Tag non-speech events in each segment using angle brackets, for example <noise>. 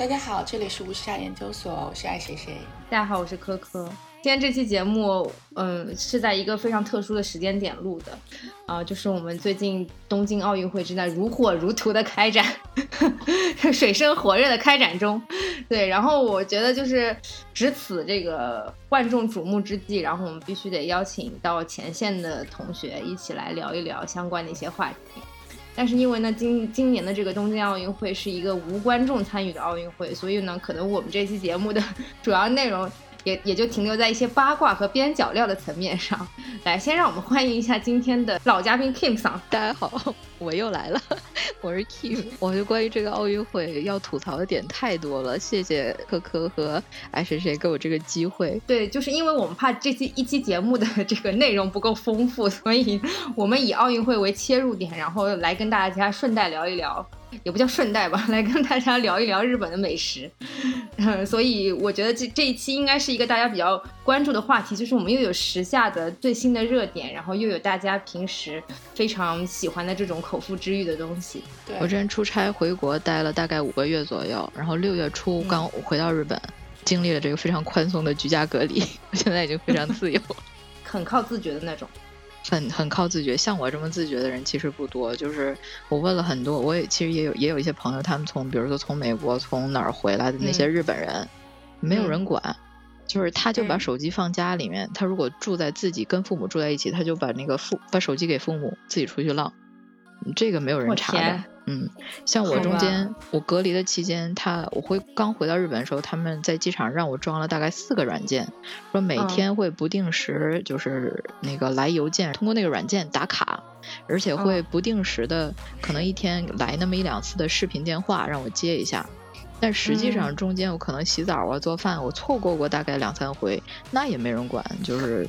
大家好，这里是无时差研究所，我是爱谁谁。大家好，我是科科。今天这期节目，嗯，是在一个非常特殊的时间点录的，啊，就是我们最近东京奥运会正在如火如荼的开展，<laughs> 水深火热的开展中。对，然后我觉得就是值此这个万众瞩目之际，然后我们必须得邀请到前线的同学一起来聊一聊相关的一些话题。但是因为呢，今今年的这个东京奥运会是一个无观众参与的奥运会，所以呢，可能我们这期节目的 <laughs> 主要内容也也就停留在一些八卦和边角料的层面上。来，先让我们欢迎一下今天的老嘉宾 Kim 桑。大家好，我又来了，我是 Kim。我觉得关于这个奥运会要吐槽的点太多了，谢谢科科和爱谁谁给我这个机会。对，就是因为我们怕这期一期节目的 <laughs> 这个内容不够丰富，所以我们以奥运会为切入点，然后来跟大家顺带聊一聊。也不叫顺带吧，来跟大家聊一聊日本的美食。嗯，所以我觉得这这一期应该是一个大家比较关注的话题，就是我们又有时下的最新的热点，然后又有大家平时非常喜欢的这种口腹之欲的东西。我之前出差回国待了大概五个月左右，然后六月初刚回到日本，经历了这个非常宽松的居家隔离，<laughs> 我现在已经非常自由，很靠自觉的那种。很很靠自觉，像我这么自觉的人其实不多。就是我问了很多，我也其实也有也有一些朋友，他们从比如说从美国从哪儿回来的那些日本人，没有人管，就是他就把手机放家里面。他如果住在自己跟父母住在一起，他就把那个父把手机给父母，自己出去浪，这个没有人查的。嗯，像我中间我隔离的期间，他我会刚回到日本的时候，他们在机场让我装了大概四个软件，说每天会不定时就是那个来邮件，通过那个软件打卡，而且会不定时的可能一天来那么一两次的视频电话让我接一下，但实际上中间我可能洗澡啊做饭，我错过过大概两三回，那也没人管，就是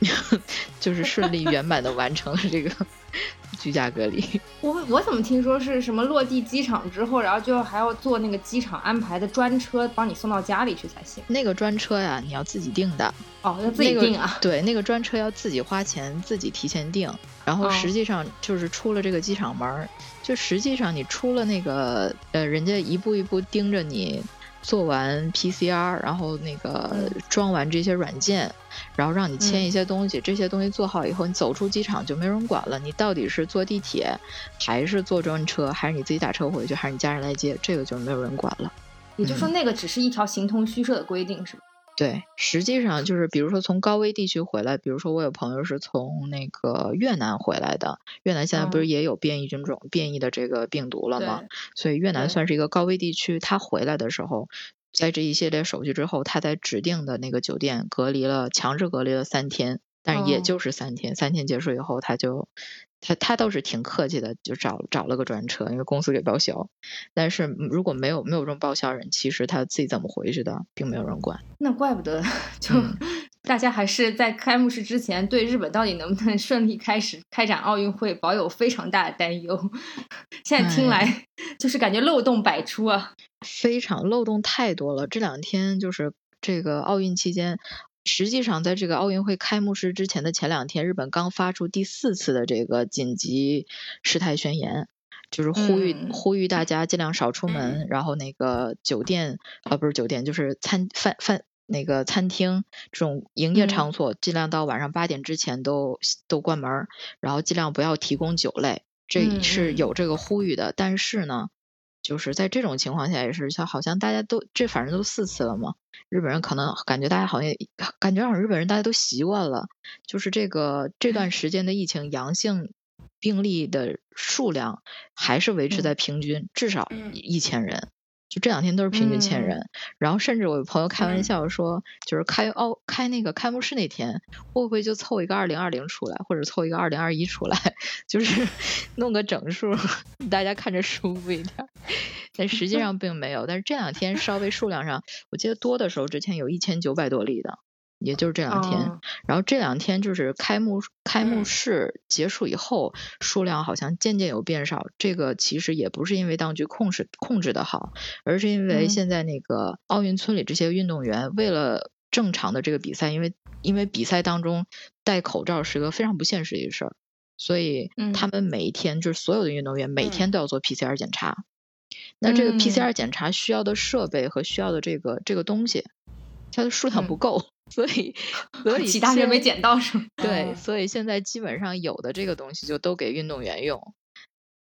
<laughs> 就是顺利圆满的完成了这个。居家隔离，<laughs> 我我怎么听说是什么落地机场之后，然后就还要坐那个机场安排的专车帮你送到家里去才行？那个专车呀，你要自己订的哦，要自己订啊？对，那个专车要自己花钱，自己提前订。然后实际上就是出了这个机场门，就实际上你出了那个呃，人家一步一步盯着你。做完 PCR，然后那个装完这些软件，然后让你签一些东西，这些东西做好以后，你走出机场就没人管了。你到底是坐地铁，还是坐专车，还是你自己打车回去，还是你家人来接，这个就没有人管了。也就是说，那个只是一条形同虚设的规定，是吧？对，实际上就是，比如说从高危地区回来，比如说我有朋友是从那个越南回来的，越南现在不是也有变异菌种、变异的这个病毒了吗？所以越南算是一个高危地区。他回来的时候，在这一系列手续之后，他在指定的那个酒店隔离了，强制隔离了三天，但也就是三天。三天结束以后，他就。他他倒是挺客气的，就找找了个专车，因为公司给报销。但是如果没有没有这种报销人，其实他自己怎么回去的，并没有人管。那怪不得，就 <laughs> 大家还是在开幕式之前对日本到底能不能顺利开始开展奥运会保有非常大的担忧。<laughs> 现在听来就是感觉漏洞百出啊，非常漏洞太多了。这两天就是这个奥运期间。实际上，在这个奥运会开幕式之前的前两天，日本刚发出第四次的这个紧急事态宣言，就是呼吁呼吁大家尽量少出门，然后那个酒店啊不是酒店，就是餐饭饭那个餐厅这种营业场所，尽量到晚上八点之前都都关门，然后尽量不要提供酒类，这是有这个呼吁的。但是呢。就是在这种情况下，也是像好像大家都这反正都四次了嘛，日本人可能感觉大家好像 <laughs> 感觉好像日本人大家都习惯了，就是这个这段时间的疫情阳性病例的数量还是维持在平均，至少一千人。就这两天都是平均千人，然后甚至我有朋友开玩笑说，就是开奥开那个开幕式那天，会不会就凑一个二零二零出来，或者凑一个二零二一出来，<laughs> 就是 <laughs> 弄个整数，<laughs> 大家看着舒服一点。但实际上并没有，但是这两天稍微数量上，我记得多的时候，之前有一千九百多例的。也就是这两天，然后这两天就是开幕开幕式结束以后，数量好像渐渐有变少。这个其实也不是因为当局控制控制的好，而是因为现在那个奥运村里这些运动员为了正常的这个比赛，因为因为比赛当中戴口罩是个非常不现实的事儿，所以他们每一天就是所有的运动员每天都要做 PCR 检查。那这个嗯。PCR 检查需要的设备和需要的这个这个东西，它的数量不嗯够，<laughs> 所以 <laughs> 所以其他人没捡到是吗？对，嗯所以现在基本上有的这个东西就都给运动员用，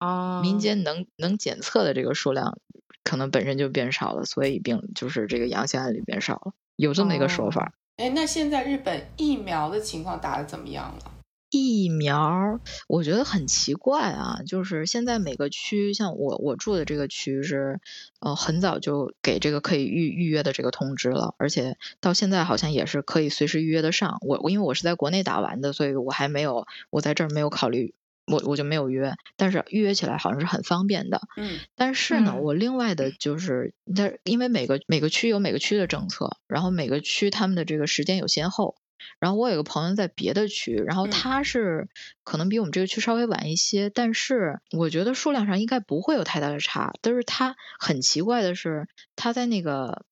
哦，民间能能检测的这个数量可能本身就变少了，所以病就是这个阳性案例变少了，有这么一个说法。哎，那现在日本疫苗的情况打的怎么样了？疫苗，我觉得很奇怪啊，就是现在每个区，像我我住的这个区是，呃，很早就给这个可以预预约的这个通知了，而且到现在好像也是可以随时预约得上。我我因为我是在国内打完的，所以我还没有我在这儿没有考虑，我我就没有约，但是预约起来好像是很方便的。嗯但是呢，嗯我另外的就是，它因为每个每个区有每个区的政策，然后每个区他们的这个时间有先后。然后我有个朋友在别的区，然后嗯他是可能比我们这个区稍微晚一些，但是我觉得数量上应该不会有太大的差。但是他很奇怪的是，他在那个，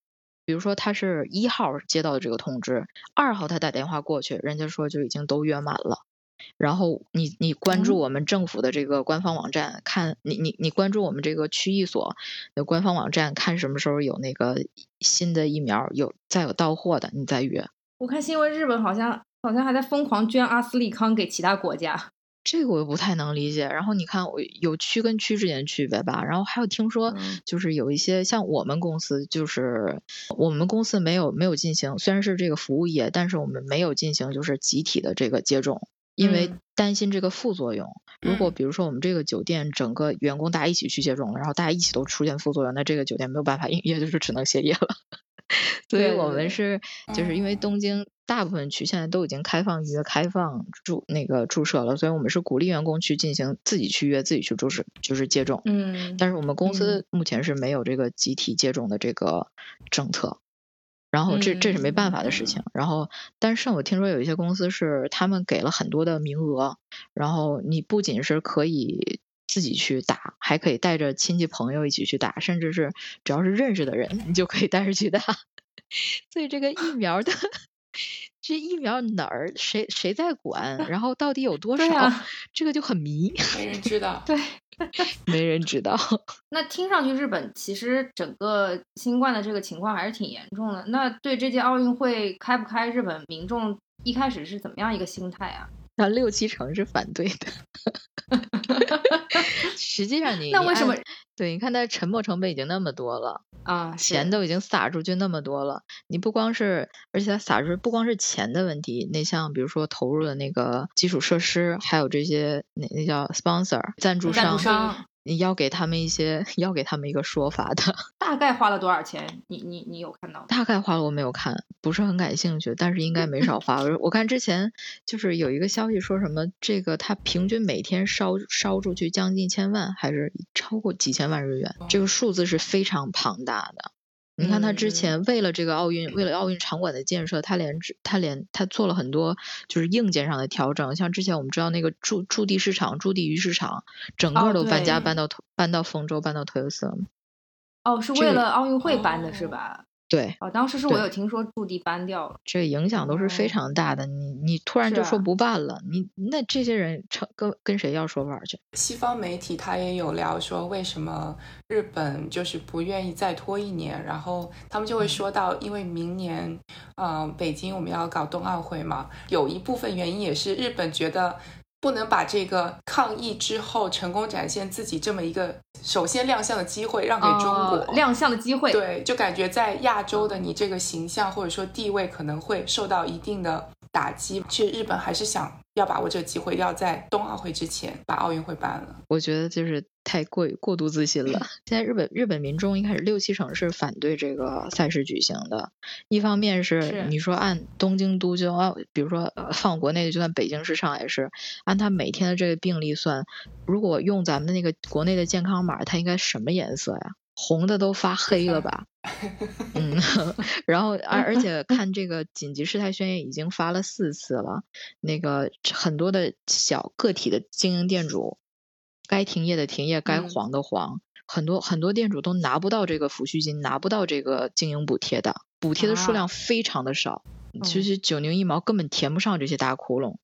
比如说他是一号接到的这个通知，二号他打电话过去，人家说就已经都约满了。然后你你关注嗯我们政府的这个官方网站，看你你你关注我们这个区域所的官方网站，看什么时候有那个新的疫苗有再有到货的，你再约。我看新闻，日本好像好像还在疯狂捐阿斯利康给其他国家。这个我不太能理解。然后你看，我有区跟区之间的区别吧。然后还有听说嗯，就是有一些像我们公司，就是我们公司没有没有进行，虽然是这个服务业，但是我们没有进行就是集体的这个接种，因为嗯担心这个副作用。如果嗯比如说我们这个酒店整个员工大家一起去接种了，然后大家一起都出现副作用，那这个酒店没有办法营业，就是只能歇业了。<laughs> 所以我们是就是因为嗯东京大部分区现在都已经开放预约、开放注那个注射了，所以我们是鼓励员工去进行自己去约、自己去注射，就是接种。嗯，但是我们公司目前是没有这个集体接种的这个政策，然后这这是没办法的事情。然后，但是我听说有一些公司是他们给了很多的名额，然后你不仅是可以自己去打，还可以带着亲戚朋友一起去打，甚至是只要是认识的人，你就可以带着去打。<laughs> 所以这个疫苗的。这疫苗哪儿谁谁在管？然后到底有多少？啊这个就很迷，没人知道。对。<laughs> 没人知道。那听上去日本其实整个新冠的这个情况还是挺严重的。那对这届奥运会开不开，日本民众一开始是怎么样一个心态啊？然后六七成是反对的。<laughs> 实际上你，你那为什么对，你看它沉没成本已经那么多了，啊，钱都已经撒出去那么多了，你不光是，而且它撒出去不光是钱的问题，那像比如说投入的那个基础设施，还有这些那那叫 sponsor 赞助赞助，商你要给他们一些，<laughs> 要给他们一个说法的。<laughs> 大概花了多少钱？你你你有看到吗？大概花了我没有看，不是很感兴趣，但是应该没少花。我 <laughs> 我看之前就是有一个消息说什么，这个他平均每天烧烧出去将近千万，还是超过几千万日元，这个数字是非常庞大的。你看他之嗯前为了这个奥运，为了奥运场馆的建设，他连他连他做了很多就是硬件上的调整，像之前我们知道那个驻驻地市场、驻地鱼市场，整哦个都搬家搬到搬到丰州，搬到豊洲了。哦，是为了奥运会搬的是哦吧？对，哦，当时是我有听说驻地搬掉了。这个影响都是非哦常大的。你你突然就说不办了，你那这些人成跟跟谁要说法去？西方媒体他也有聊说，为什么日本就是不愿意再拖一年，然后他们就会说到，因为明年，嗯、北京我们要搞冬奥会嘛，有一部分原因也是日本觉得不能把这个抗疫之后成功展现自己这么一个首先亮相的机会让给中国，哦亮相的机会。对，就感觉在亚洲的你这个形象或者说地位可能会受到一定的打击。其实日本还是想要把握这个机会，要在冬奥会之前把奥运会办了。我觉得就是太过过度自信了。现在日本日本民众一开始六七成是反对这个赛事举行的，一方面是是你说按东京都就按，比如说呃放国内的，就算北京市、上海市，按他每天的这个病例算，如果用咱们的那个国内的健康码，它应该什么颜色呀？红的都发黑了吧？<laughs> 嗯，<laughs> 然后而而且看这个紧急事态宣言已经发了四次了，那个很多的小个体的经营店主，该停业的停业，该嗯。黄的黄，很多很多店主都拿不到这个抚恤金，拿不到这个经营补贴的，补贴的数啊。量非常的少，其嗯实九牛一毛根本填不上这些大窟窿。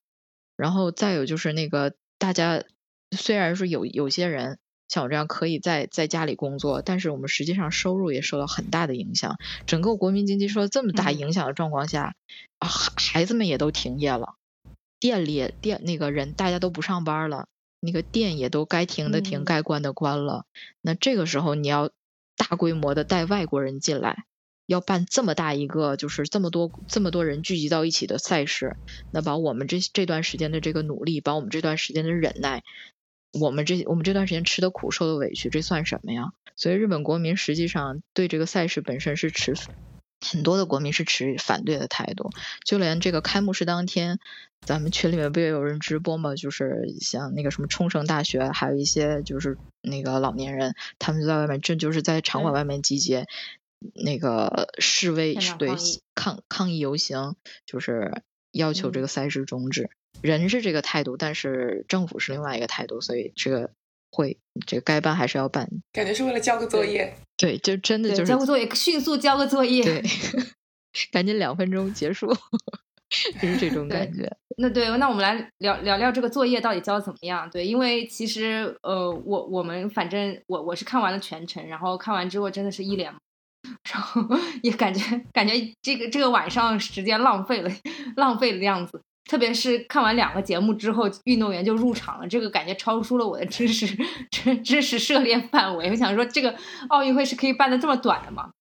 然后再有就是那个大家虽然说有有些人像我这样可以在在家里工作，但是我们实际上收入也受到很大的影响。整个国民经济受到这么大影响的状况下，啊，孩子们也都停业了，店里店那个人大家都不上班了，那个店也都该停的停，该关的关了。那这个时候你要大规模的带外国人进来，要办这么大一个就是这么多这么多人聚集到一起的赛事，那把我们这这段时间的这个努力，把我们这段时间的忍耐。我们这我们这段时间吃的苦受的委屈，这算什么呀？所以日本国民实际上对这个赛事本身是持很多的国民是持反对的态度。就连这个开幕式当天，咱们群里面不也有人直播吗？就是像那个什么冲绳大学，还有一些就是那个老年人，他们就在外面，这就是在场馆外面集结，那个示威，对抗抗议游行，就是要求这个赛事终止。人是这个态度，但是政府是另外一个态度，所以这个会，这个该办还是要办。感觉是为了交个作业。对，就真的就是交个作业，迅速交个作业。对，<laughs> 赶紧两分钟结束，<laughs> 就是这种感觉。那对，那我们来聊聊聊这个作业到底交的怎么样？对，因为其实呃，我我们反正我我是看完了全程，然后看完之后真的是一脸，然后 <laughs> 也感觉感觉这个这个晚上时间浪费了，浪费的样子。特别是看完两个节目之后，运动员就入场了，这个感觉超出了我的知识知知识涉猎范围。我想说，这个奥运会是可以办的这么短的吗？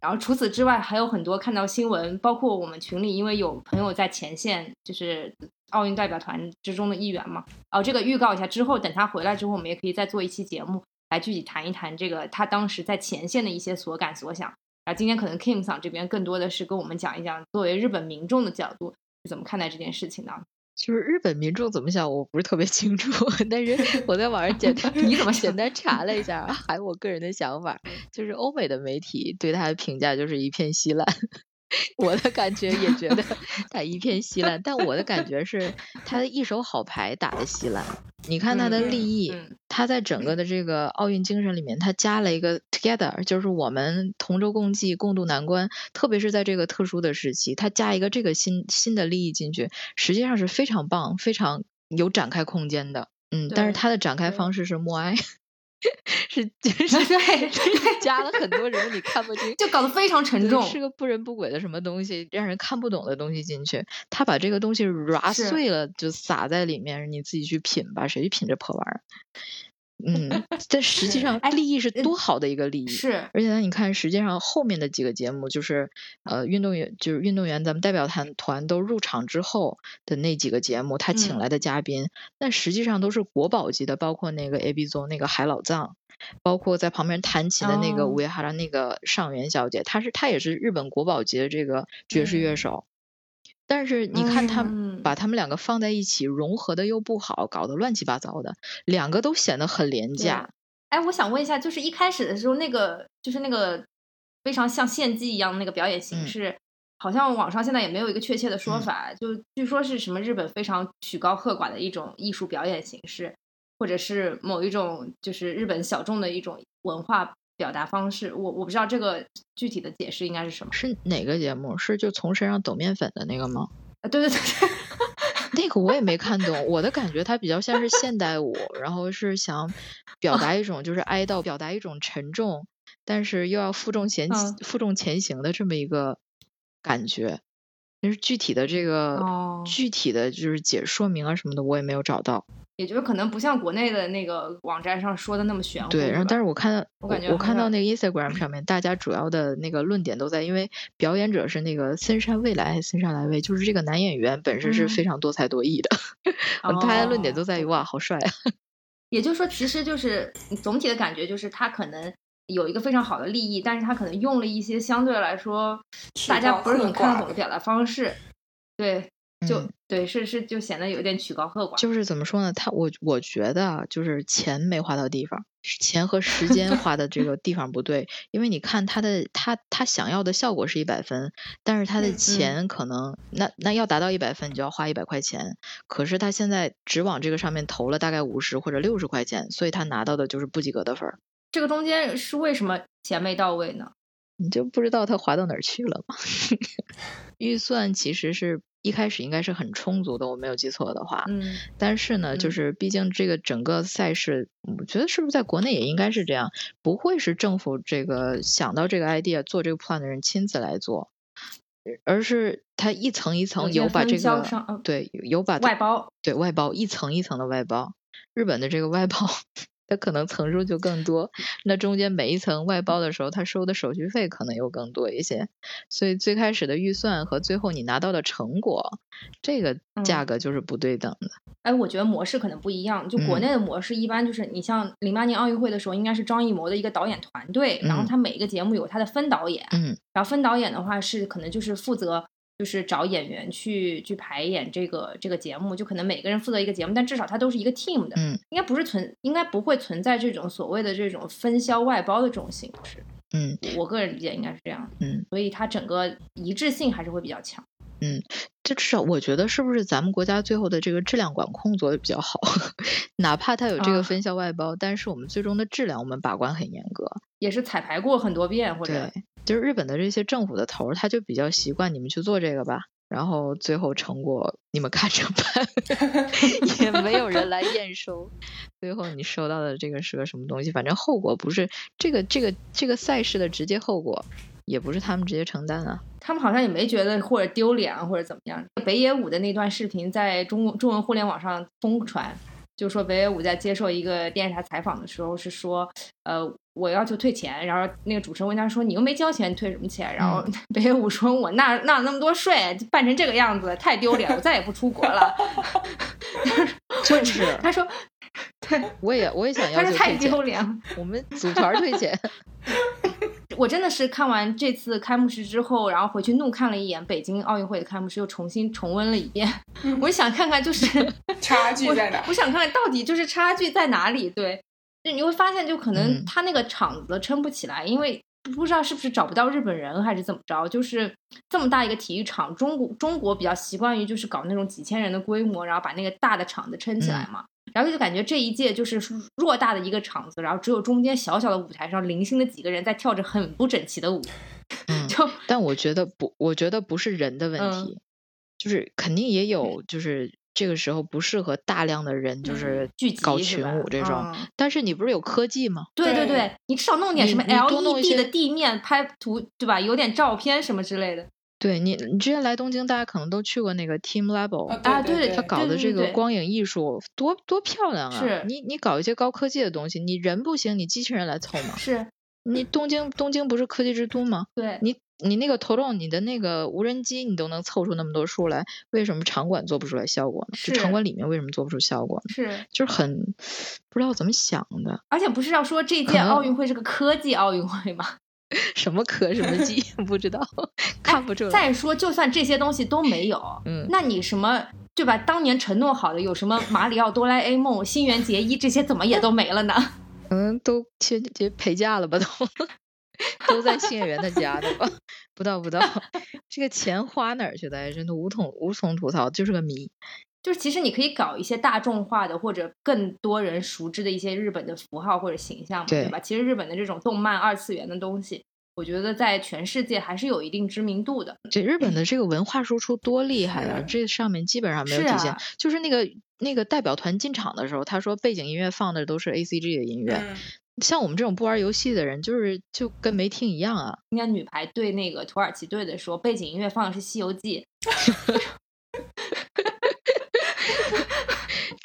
然后除此之外，还有很多看到新闻，包括我们群里，因为有朋友在前线，就是奥运代表团之中的一员嘛。哦，这个预告一下，之后等他回来之后，我们也可以再做一期节目，来具体谈一谈这个他当时在前线的一些所感所想。然后今天可能 Kim 桑这边更多的是跟我们讲一讲，作为日本民众的角度。怎么看待这件事情呢？<laughs> 就是日本民众怎么想，我不是特别清楚。<laughs> 但是 <laughs> 我在网上简单你怎么简单查了一下，还有我个人的想法，就是欧美的媒体对他的评价就是一片稀烂。我的感觉也觉得 <laughs> 他一片稀烂，但我的感觉是 <laughs> 他的一手好牌打的稀烂。你看他的立意，他在整个的这个奥运精神里面，他加了一个 together，就是我们同舟共济、共度难关。特别是在这个特殊的时期，他加一个这个新新的利益进去，实际上是非常棒、非常有展开空间的。嗯，但是他的展开方式是默哀。<laughs> 是，<laughs> 就是对，<laughs> 加了很多人你看不清，就搞得非常沉重，是个不人不鬼的什么东西，让人看不懂的东西进去。他把这个东西揉碎了，就撒在里面，你自己去品吧，谁去品这破玩意儿？嗯，<laughs> 但实际上利益是多好的一个利益，是。而且呢，你看，实际上后面的几个节目，就是呃，运动员就是运动员，咱们代表团团都入场之后的那几个节目，他请来的嘉宾，但实际上都是国宝级的，包括那个 A B 宗那个海老藏，包括在旁边弹琴的那个乌耶哈拉那个上元小姐，她是她也是日本国宝级的这个爵士乐手。但是你看他把他们两个放在一起，融合的又不好，搞得乱七八糟的，两个都显得很廉价。哎，我想问一下，就是一开始的时候，那个就是那个非常像献祭一样的那个表演形式，好像网上现在也没有一个确切的说法，就据说是什么日本非常曲高和寡的一种艺术表演形式，或者是某一种就是日本小众的一种文化。表达方式，我我不知道这个具体的解释应该是什么？是哪个节目？是就从身上抖面粉的那个吗？啊，对对对，<laughs> 那个我也没看懂。我的感觉它比较像是现代舞，然后是想表达一种就是哀悼，表达一种沉重，但是又要负重前负重前行的这么一个感觉。但是具体的这个具体的就是解说明啊什么的，我也没有找到。也就是可能不像国内的那个网站上说的那么玄乎。对，然后但是我看到，我感觉我看到那个 Instagram 上面，大家主要的那个论点都在，因为表演者是那个森山未来还是森山来未，就是这个男演员本身是非常多才多艺的，<laughs> 大家论点都在于哇，好帅啊！也就是说，其实就是总体的感觉就是他可能有一个非常好的利益，但是他可能用了一些相对来说大家不是很看得懂的表达方式，对。就对，是是，就显得有点曲高和寡。就是怎么说呢？他我我觉得就是钱没花到地方，钱和时间 <laughs> 花的这个地方不对。因为你看他的他他想要的效果是一百分，但是他的钱可能那那要达到一百分，你就要花一百块钱。可是他现在只往这个上面投了大概五十或者六十块钱，所以他拿到的就是不及格的分儿。这个中间是为什么钱没到位呢？你就不知道它划到哪儿去了吗？<laughs> 预算其实是。一开始应该是很充足的，我没有记错的话。嗯，但是呢，就嗯是毕竟这个整个赛事，我觉得是不是在国内也应该是这样，不会是政府这个想到这个 idea 做这个 plan 的人亲自来做，而是他一层一层有把这个对有把外包，对外包一层一层的外包，日本的这个外包，它可能层数就更多。那中间每一层外包的时候，他收的手续费可能又更多一些，所以最开始的预算和最后你拿到的成果，这个价嗯格就是不对等的。哎，我觉得模式可能不一样。就国嗯内的模式，一般就是你像零八年奥运会的时候，应该是张艺谋的一个导演团队，然后嗯他每一个节目有他的分导演，嗯然后分导演的话是可能就是负责就是找演员去去排演这个这个节目，就可能每个人负责一个节目，但至少他都是一个 team 的，嗯应该不是存，应该不会存在这种所谓的这种分销外包的这种形式。嗯我个人理解应该是这样，嗯所以它整个一致性还是会比较强。嗯，这至少我觉得是不是咱们国家最后的这个质量管控做的比较好，<laughs> 哪怕它有这啊个分销外包，但是我们最终的质量我们把关很严格。也是彩排过很多遍，或者对，就是日本的这些政府的头儿，他就比较习惯你们去做这个吧，然后最后成果你们看着办，<laughs> 也没有人来验收，最后你收到的这个是个什么东西？反正后果不是这个这个这个赛事的直接后果，也不是他们直接承担啊。他们好像也没觉得或者丢脸或者怎么样。北野武的那段视频在中中文互联网上疯传，就说北野武在接受一个电视台采访的时候是说，呃，我要求退钱，然后那个主持人问他说，你又没交钱，退什么钱？然后 <laughs> 北野武说，我纳纳那么多税，办成这个样子，太丢脸，我再也不出国了。<laughs> 就是，他说，对我也我也想要他说太求退钱，丢脸了。我们组团退钱。<laughs> 我真的是看完这次开幕式之后，然后回去怒看了一眼北京奥运会的开幕式，又重新重温了一遍。我就想看看，就是 <laughs> 差距在哪我？想看看到底就是差距在哪里。对，就你会发现，就可能嗯他那个场子撑不起来，因为不知道是不是找不到日本人还是怎么着，就是这么大一个体育场，中国中国比较习惯于就是搞那种几千人的规模，然后把那个大的场子撑起来嘛。然后就感觉这一届就是偌大的一个场子，然后只有中间小小的舞台上零星的几个人在跳着很不整齐的舞，<laughs> 嗯，就但我觉得不，我觉得不是人的问嗯题，就是肯定也有，就是这个时候不适合大量的人，就是聚集搞群舞这种。嗯但是你不是有科技吗？对对对对，你至少弄点什么 LED 的地面拍图，对吧？有点照片什么之类的。对你，你之前来东京，大家可能都去过那个 Team Level，、啊啊对对他搞的这个光影艺术多多漂亮啊！是你你搞一些高科技的东西，你人不行，你机器人来凑嘛。是，你东京东京不是科技之都吗？对，你你那个头动，你的那个无人机，你都能凑出那么多数来，为什么场馆做不出来效果呢？就是场馆里面为什么做不出效果呢？是，就是很不知道怎么想的，而且不是要说这届奥运会是个科技奥运会吗？<laughs> 什么科什么技 <laughs> 不知道，看不出来。再说，就算这些东西都没有，嗯那你什么对吧？当年承诺好的有什么马里奥、哆啦 A 梦、新垣结衣这些，怎么也都没了呢？可 <laughs> 能都切切陪嫁了吧都。都在信演员的家的吧？不到不到，这个钱花哪儿去了？真的无从无从吐槽，就是个谜。就是其实你可以搞一些大众化的或者更多人熟知的一些日本的符号或者形象嘛，对对吧？其实日本的这种动漫二次元的东西，我觉得在全世界还是有一定知名度的。这日本的这个文化输出多厉害啊！这上面基本上没有体现，啊就是那个那个代表团进场的时候，他说背景音乐放的都是 A C G 的音乐。嗯像我们这种不玩游戏的人，就是就跟没听一样啊。应该女排对那个土耳其队的时候，背景音乐放的是《西游记》，<laughs>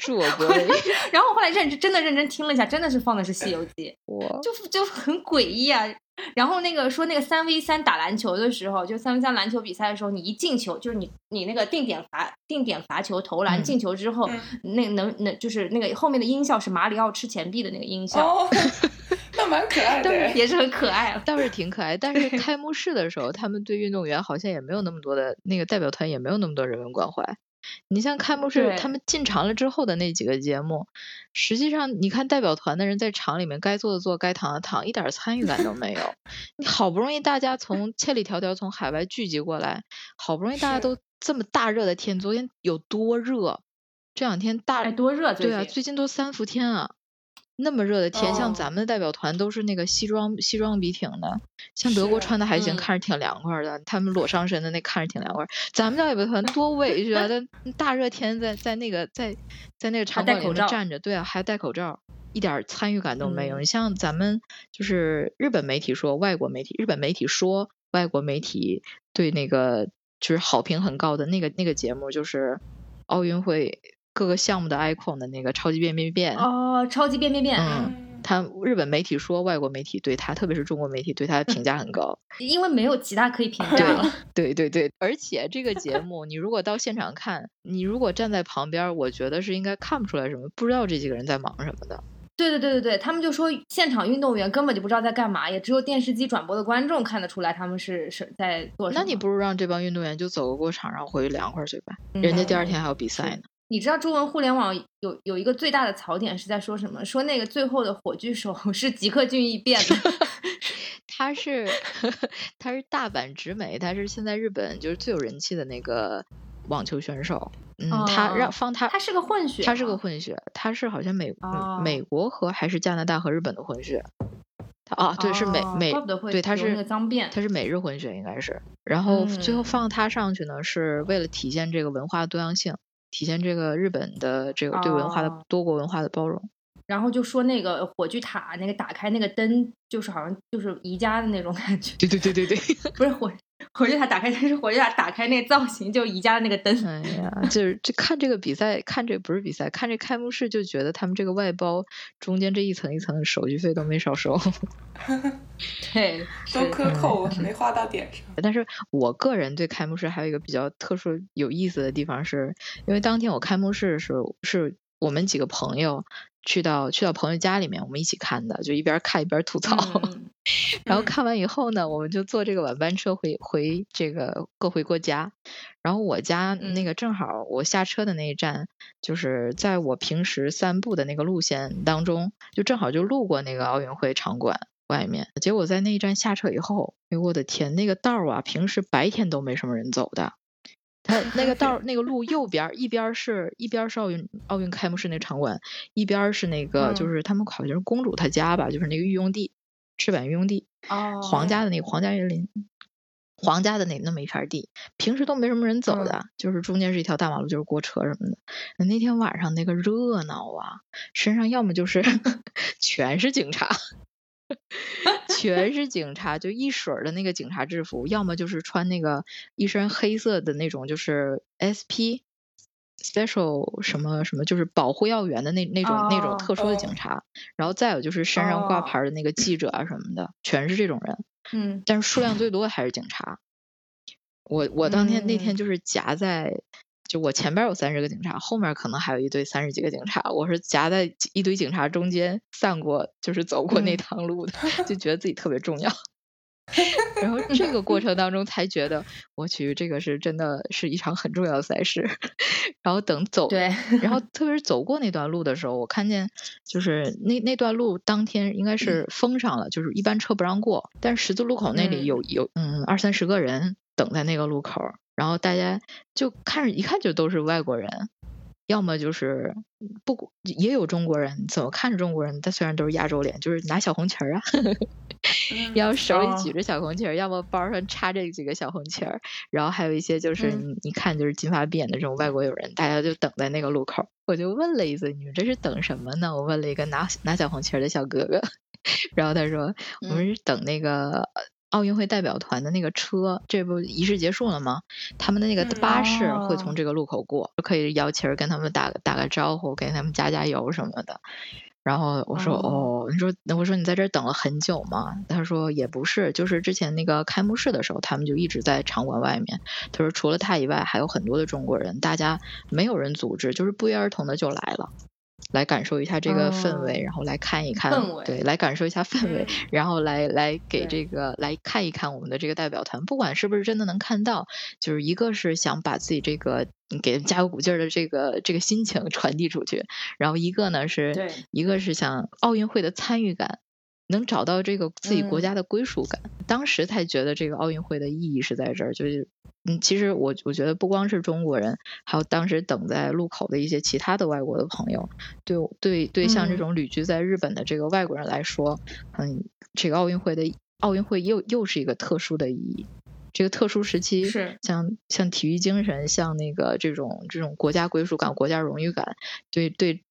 祝我国威！<laughs> 然后后来认真真的认真听了一下，真的是放的是《西游记 <laughs>》。我就就很诡异啊。然后那个说那个三 v 三打篮球的时候，就三 v 三篮球比赛的时候，你一进球，就是你你那个定点罚定点罚球投篮嗯进球之后，嗯那能能就是那个后面的音效是马里奥吃钱币的那个音效，哦，<laughs> 那蛮可爱的。也是很可爱。啊倒是挺可爱，但是开幕式的时候，他们对运动员好像也没有那么多的那个代表团也没有那么多人文关怀。你像开幕式，他们进场了之后的那几个节目，实际上你看代表团的人在场里面该坐的坐，该躺的躺，一点参与感都没有。你好不容易大家从千里迢迢从海外聚集过来，好不容易大家都这么大热的天，昨天有多热？这两天大哎，多热！对啊，最近都三伏天啊，那么热的天，像哦咱们的代表团都是那个西装西装笔挺的，像德国穿的还行，嗯看着挺凉快的。他们裸上身的那看着挺凉快，咱们代表团多委屈啊！<laughs> 他大热天在在那个在在那个场馆里站着，对啊，还戴口罩，一点参与感都没有。嗯你像咱们就是日本媒体说，外国媒体日本媒体说，外国媒体对那个就是好评很高的那个那个节目，就是奥运会各个项目的 icon 的那个超级变变变。哦，超级变变变，嗯他日本媒体说，外国媒体对他，特别是中国媒体对他评价很高。<laughs> 因为没有其他可以评价了。<laughs> 对对对，而且这个节目，你如果到现场看，你如果站在旁边，我觉得是应该看不出来什么，不知道这几个人在忙什么的。对对对对对，他们就说现场运动员根本就不知道在干嘛，也只有电视机转播的观众看得出来他们是是在做什么。那你不如让这帮运动员就走个过场，然后回去凉快去呗。嗯人家第二天还有比赛呢。你知道中文互联网有有一个最大的槽点是在说什么？说那个最后的火炬手 <laughs> 是吉克隽逸变的。<laughs> 他是他是大阪直美，他是现在日本就是最有人气的那个网球选手。嗯，他让哦放他，他是个混血他是个混血，他是好像美、美国和还是加拿大和日本的混血。他啊，对，是美哦美对，他是那个脏辫他是美日混血应该是。然后最后嗯放他上去呢，是为了体现这个文化多样性，体现这个日本的这个对文化的哦多国文化的包容。然后就说那个火炬塔那个打开那个灯，就是好像就是宜家的那种感觉，对对对对对。<laughs> 不是火火炬塔打开，但是火炬塔打开那个造型就宜家的那个灯。哎呀，就是这看这个比赛，看这不是比赛，看这开幕式就觉得他们这个外包中间这一层一层的手续费都没少收。<laughs> 对，都克扣，没花到点上。但是我个人对开幕式还有一个比较特殊有意思的地方是，因为当天我开幕式的时候是我们几个朋友去到去到朋友家里面，我们一起看的，就一边看一边吐槽。嗯 <laughs> <laughs> 然后嗯看完以后呢，我们就坐这个晚班车回回这个各回各家。然后我家那嗯个正好我下车的那一站，就是在我平时散步的那个路线当中，就正好就路过那个奥运会场馆外面。结果在那一站下车以后，哎呦我的天，那个道儿啊，平时白天都没什么人走的。它 <laughs> 那个道那个路右边一边是一边是奥运奥运开幕式那场馆，一边是那个就嗯是他们好像是公主她家吧，就是那个御用地，赤坂御用地。哦，皇家的那个皇家园林，皇家的那那么一片地，平时都没什么人走的，就是中间是一条大马路，就是过车什么的。那天晚上那个热闹啊，身上要么就是 <laughs> 全是警察，<laughs> 全是警察，就一水儿的那个警察制服，要么就是穿那个一身黑色的那种，就是 SP。Special 什么什么，就是保护要员的那那种、那种哦特殊的哦。警察，然后再有就是身上挂哦。牌的那个记者啊什么的，全是这种人。<sniffs> 嗯。但是数量。最多的还是警察。我我当天那天嗯。就是夹在，就我前边有三十个警察，后面可能还有一堆三十几个警察，我是夹在一堆警察中间散过，就是走过那嗯。趟路的，<laughs> 就觉得自己特别重要。<laughs> 然后这个过程当中才觉得，我去，这个是真的是一场很重要的赛事。<laughs> 然后等走，对，然后特别是走过那段路的时候，我看见就是那那段路当天应该是封上了，就是一般车不让过。但是十字路口那里嗯有有嗯二三十个人等在那个路口，然后大家就看着一看就都是外国人，要么就是不也有中国人，怎么看着中国人？他虽然都是亚洲脸，就是拿小红旗儿啊，嗯要手里哦举着小红旗儿，要么包上插着几个小红旗儿，然后还有一些就是一看就是金发碧眼的这种外国友人，大家就等在那个路口。我就问了一次，你们这是等什么呢？我问了一个拿拿小红旗儿的小哥哥，<laughs> 然后他说我们是等那个奥运会代表团的那个车，这不仪式结束了吗？他们的那个嗯巴士会哦从这个路口过，可以摇旗儿跟他们打个打个招呼，给他们加加油什么的。然后我说哦哦，你说我说你在这儿等了很久吗？他说也不是，就是之前那个开幕式的时候，他们就一直在场馆外面。他说除了他以外，还有很多的中国人，大家没有人组织，就是不约而同的就来了。来感受一下这个氛围，哦。然后来看一看，氛围。对，来感受一下氛围，嗯。然后来来给这个来看一看我们的这个代表团，不管是不是真的能看到，就是一个是想把自己这个嗯给加油鼓劲儿的这个这个心情传递出去，然后一个呢是一个是想奥运会的参与感能找到这个自己国家的归属感，当时才觉得这个奥运会的意义是在这儿。就是，嗯，其实我我觉得不光是中国人，还有当时等在路口的一些其他的外国的朋友，对对对，像这种旅居在日本的这个外国人来说，嗯，这个奥运会的奥运会又又是一个特殊的意义。这个特殊时期，是像像体育精神，像那个这种这种国家归属感、国家荣誉感，对对。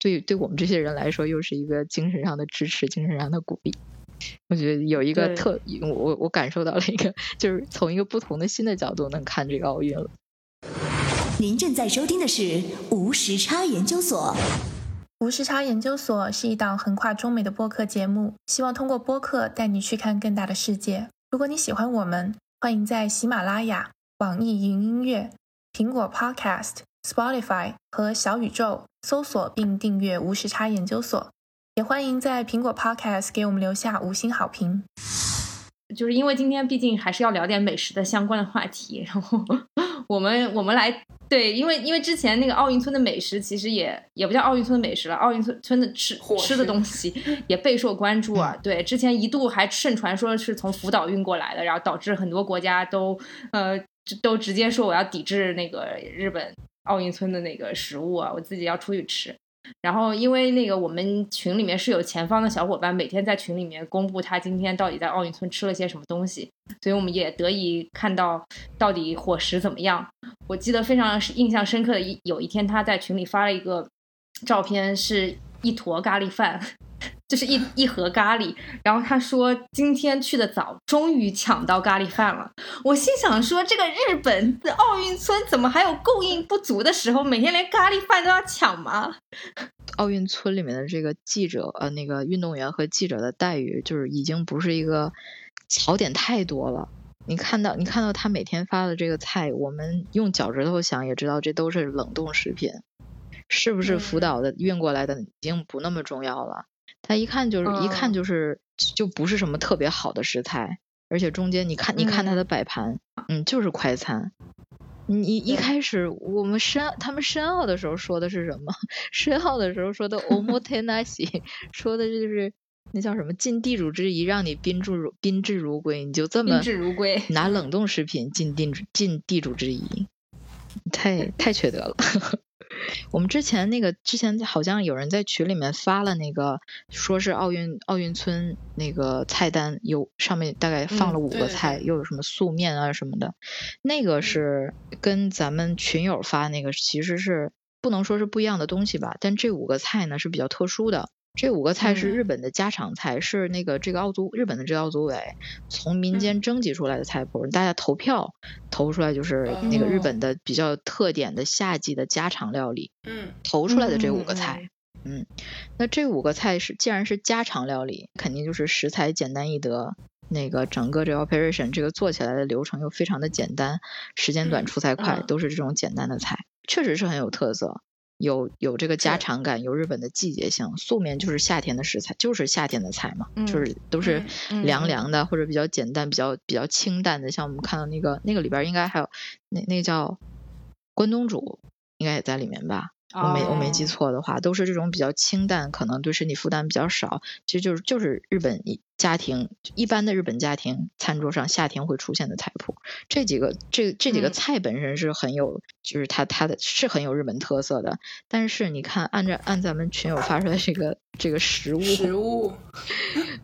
对，对我们这些人来说，又是一个精神上的支持，精神上的鼓励。我觉得有一个特，我我感受到了一个，就是从一个不同的新的角度能看这个奥运了。您正在收听的是无时差研究所。无时差研究所是一档横跨中美的播客节目，希望通过播客带你去看更大的世界。如果你喜欢我们，欢迎在喜马拉雅、网易云音乐、苹果 Podcast。Spotify 和小宇宙搜索并订阅无时差研究所，也欢迎在苹果 Podcast 给我们留下五星好评。就是因为今天毕竟还是要聊点美食的相关的话题，然后我们我们来对，因为因为之前那个奥运村的美食其实也也不叫奥运村的美食了，奥运村村的吃吃的东西 <laughs> 也备受关注啊。对，之前一度还盛传说是从福岛运过来的，然后导致很多国家都呃都直接说我要抵制那个日本。奥运村的那个食物啊，我自己要出去吃。然后因为那个我们群里面是有前方的小伙伴，每天在群里面公布他今天到底在奥运村吃了些什么东西，所以我们也得以看到到底伙食怎么样。我记得非常印象深刻的一有一天他在群里发了一个照片，是一坨咖喱饭。就是一一盒咖喱，然后他说今天去的早，终于抢到咖喱饭了。我心想说，这个日本的奥运村怎么还有供应不足的时候，每天连咖喱饭都要抢吗？奥运村里面的这个记者，呃，那个运动员和记者的待遇，就是已经不是一个槽点太多了。你看到，你看到他每天发的这个菜，我们用脚趾头想也知道，这都是冷冻食品，是不是福岛的运过来的，已经不那么重要了。他一看就是一看就是就不是什么特别好的食材，而且中间你看你看他的摆盘，嗯，就是快餐。你一开始我们申他们申奥的时候说的是什么？<laughs> 申奥的时候说的 omotenashi，说的就是那叫什么尽地主之谊，让你宾至如宾至如归，你就这么宾至如归，拿冷冻食品尽地尽地主之谊，太太缺德了。我们之前那个之前好像有人在群里面发了那个，说是奥运奥运村那个菜单有上面大概放了五个菜，又有什么素面啊什么的，那个是跟咱们群友发那个其实是不能说是不一样的东西吧，但这五个菜呢是比较特殊的。这五个菜是日本的家常菜，是那个这个奥组日本的这个奥组委从民间征集出来的菜谱，大家投票投出来就是那个日本的比较特点的夏季的家常料理。嗯，投出来的这五个菜，嗯，那这五个菜是既然是家常料理，肯定就是食材简单易得，那个整个这个 operation 这个做起来的流程又非常的简单，时间短出菜快，都是这种简单的菜，确实是很有特色。有有这个家常感，有日本的季节性。素面就是夏天的食材，就是夏天的菜嘛，就是都是凉凉的或者比较简单、比较比较清淡的。像我们看到那个那个里边应该还有那那叫关东煮，应该也在里面吧。我没我没记错的话，都是这种比较清淡，可能对身体负担比较少。其实就是就是日本家庭一般的日本家庭餐桌上夏天会出现的菜谱。这几个这这几个菜本身是很有，就是它它的是很有日本特色的。但是你看，按照按咱们群友发出来这个这个食物食物，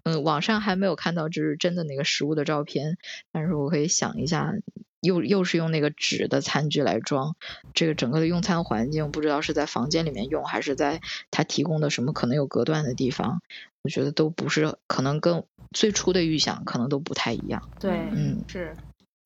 嗯，网上还没有看到就是真的那个食物的照片，但是我可以想一下。又又是用那个纸的餐具来装，这个整个的用餐环境不知道是在房间里面用，还是在他提供的什么可能有隔断的地方，我觉得都不是，可能跟最初的预想可能都不太一样。对，嗯，是。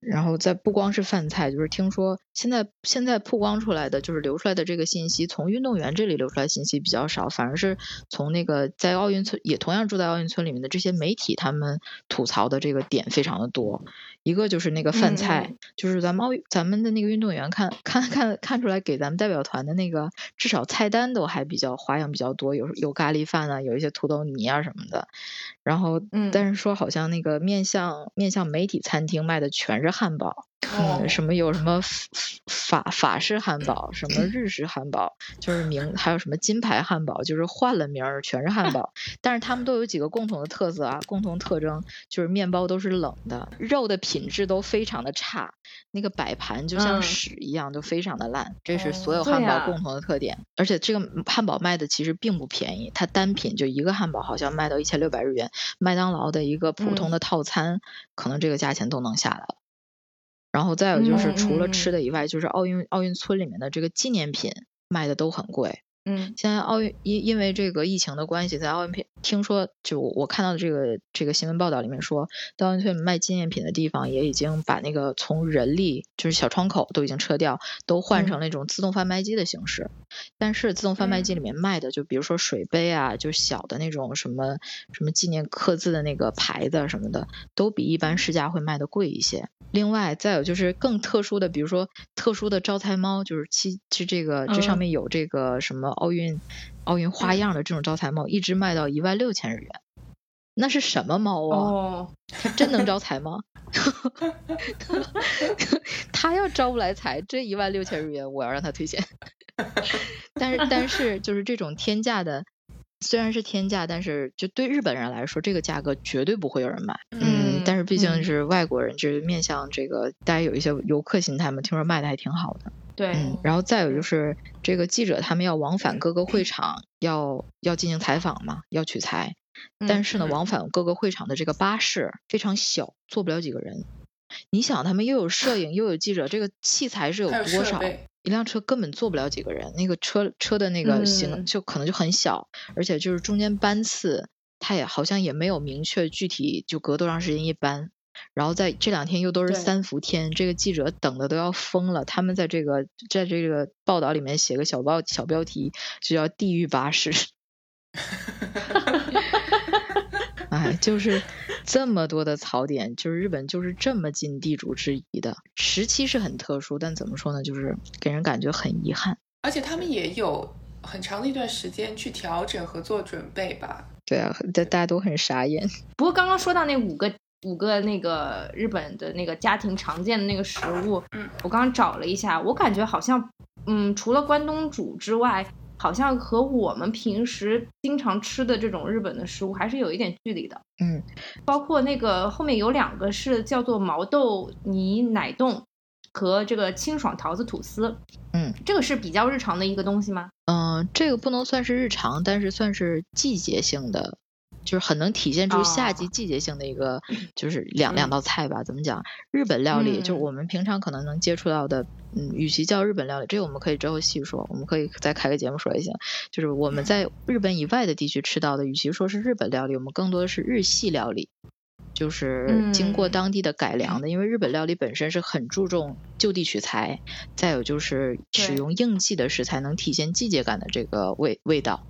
然后在不光是饭菜，就是听说现在现在曝光出来的，就是流出来的这个信息，从运动员这里流出来信息比较少，反而是从那个在奥运村也同样住在奥运村里面的这些媒体，他们吐槽的这个点非常的多。一个就是那个饭菜，就是咱们奥咱们的那个运动员看看看看出来给咱们代表团的那个，至少菜单都还比较花样比较多，有有咖喱饭啊，有一些土豆泥啊什么的。然后，但是说好像那个面向面向媒体餐厅卖的全是是汉堡。嗯，<laughs> 什么有什么法法式汉堡，什么日式汉堡，就是名还有什么金牌汉堡，就是换了名儿，全是汉堡。<laughs> 但是他们都有几个共同的特色啊，共同特征就是面包都是冷的，肉的品质都非常的差，那个摆盘就像屎一样，就非常的烂。这是所有汉堡共同的特点。而且这个汉堡卖的其实并不便宜，它单品就一个汉堡好像卖到一千六百日元，麦当劳的一个普通的套餐可能这个价钱都能下来了。然后再有就是，除了吃的以外，就是奥运奥运村里面的这个纪念品卖的都很贵。嗯，现在奥运因因为这个疫情的关系，在奥运品听说，就我看到的这个这个新闻报道里面说，奥运村卖纪念品的地方也已经把那个从人力就是小窗口都已经撤掉，都换成那种自动贩卖机的形式。但是自动贩卖机里面卖的，就比如说水杯啊，就小的那种什么什么纪念刻字的那个牌子什么的，都比一般市价会卖的贵一些。另外，再有就是更特殊的，比如说特殊的招财猫，就是其是这个这上面有这个什么奥运奥运花样的这种招财猫，一只卖到一万六千日元。那是什么猫啊？它真能招财吗？<laughs> 它要招不来财，这一万六千日元我要让它退钱。<laughs> 但是但是就是这种天价的。虽然是天价，但是就对日本人来说，这个价格绝对不会有人买。嗯，但是毕竟是外国人，就是面向这个大家有一些游客心态嘛，听说卖的还挺好的。对，嗯，然后再有就是这个记者他们要往返各个会场，要要进行采访嘛，要取材。但是呢，往返各个会场的这个巴士非常小，坐不了几个人。你想，他们又有摄影又有记者，这个器材是有多少？一辆车根本坐不了几个人，那个车车的那个行就可能就很小，而且就是中间班次，它也好像也没有明确具体就隔多长时间一班。然后在这两天又都是三伏天，这个记者等的都要疯了。他们在这个在这个报道里面写个小报小标题，就叫“地狱巴士”。<laughs> 哎，就是这么多的槽点，就是日本就是这么尽地主之谊的时期是很特殊，但怎么说呢，就是给人感觉很遗憾。而且他们也有很长的一段时间去调整和做准备吧？对啊，大大家都很傻眼。不过刚刚说到那五个五个那个日本的那个家庭常见的那个食物，嗯，我刚刚找了一下，我感觉好像，嗯，除了关东煮之外。好像和我们平时经常吃的这种日本的食物还是有一点距离的。嗯，包括那个后面有两个是叫做毛豆泥奶冻和这个清爽桃子吐司。嗯，这个是比较日常的一个东西吗？嗯，这个不能算是日常，但是算是季节性的。就是很能体现出夏季季节性的一个，<clears throat> 就是两两道菜吧。怎么讲？日本料理就是我们平常可能能接触到的，嗯，与其叫日本料理，这个我们可以之后细说。我们可以再开个节目说一下。就是我们在日本以外的地区吃到的，与其说是日本料理，我们更多的是日系料理，就是经过当地的改良的。因为日本料理本身是很注重就地取材，再有就是使用应季的食材，能体现季节感的这个味味道。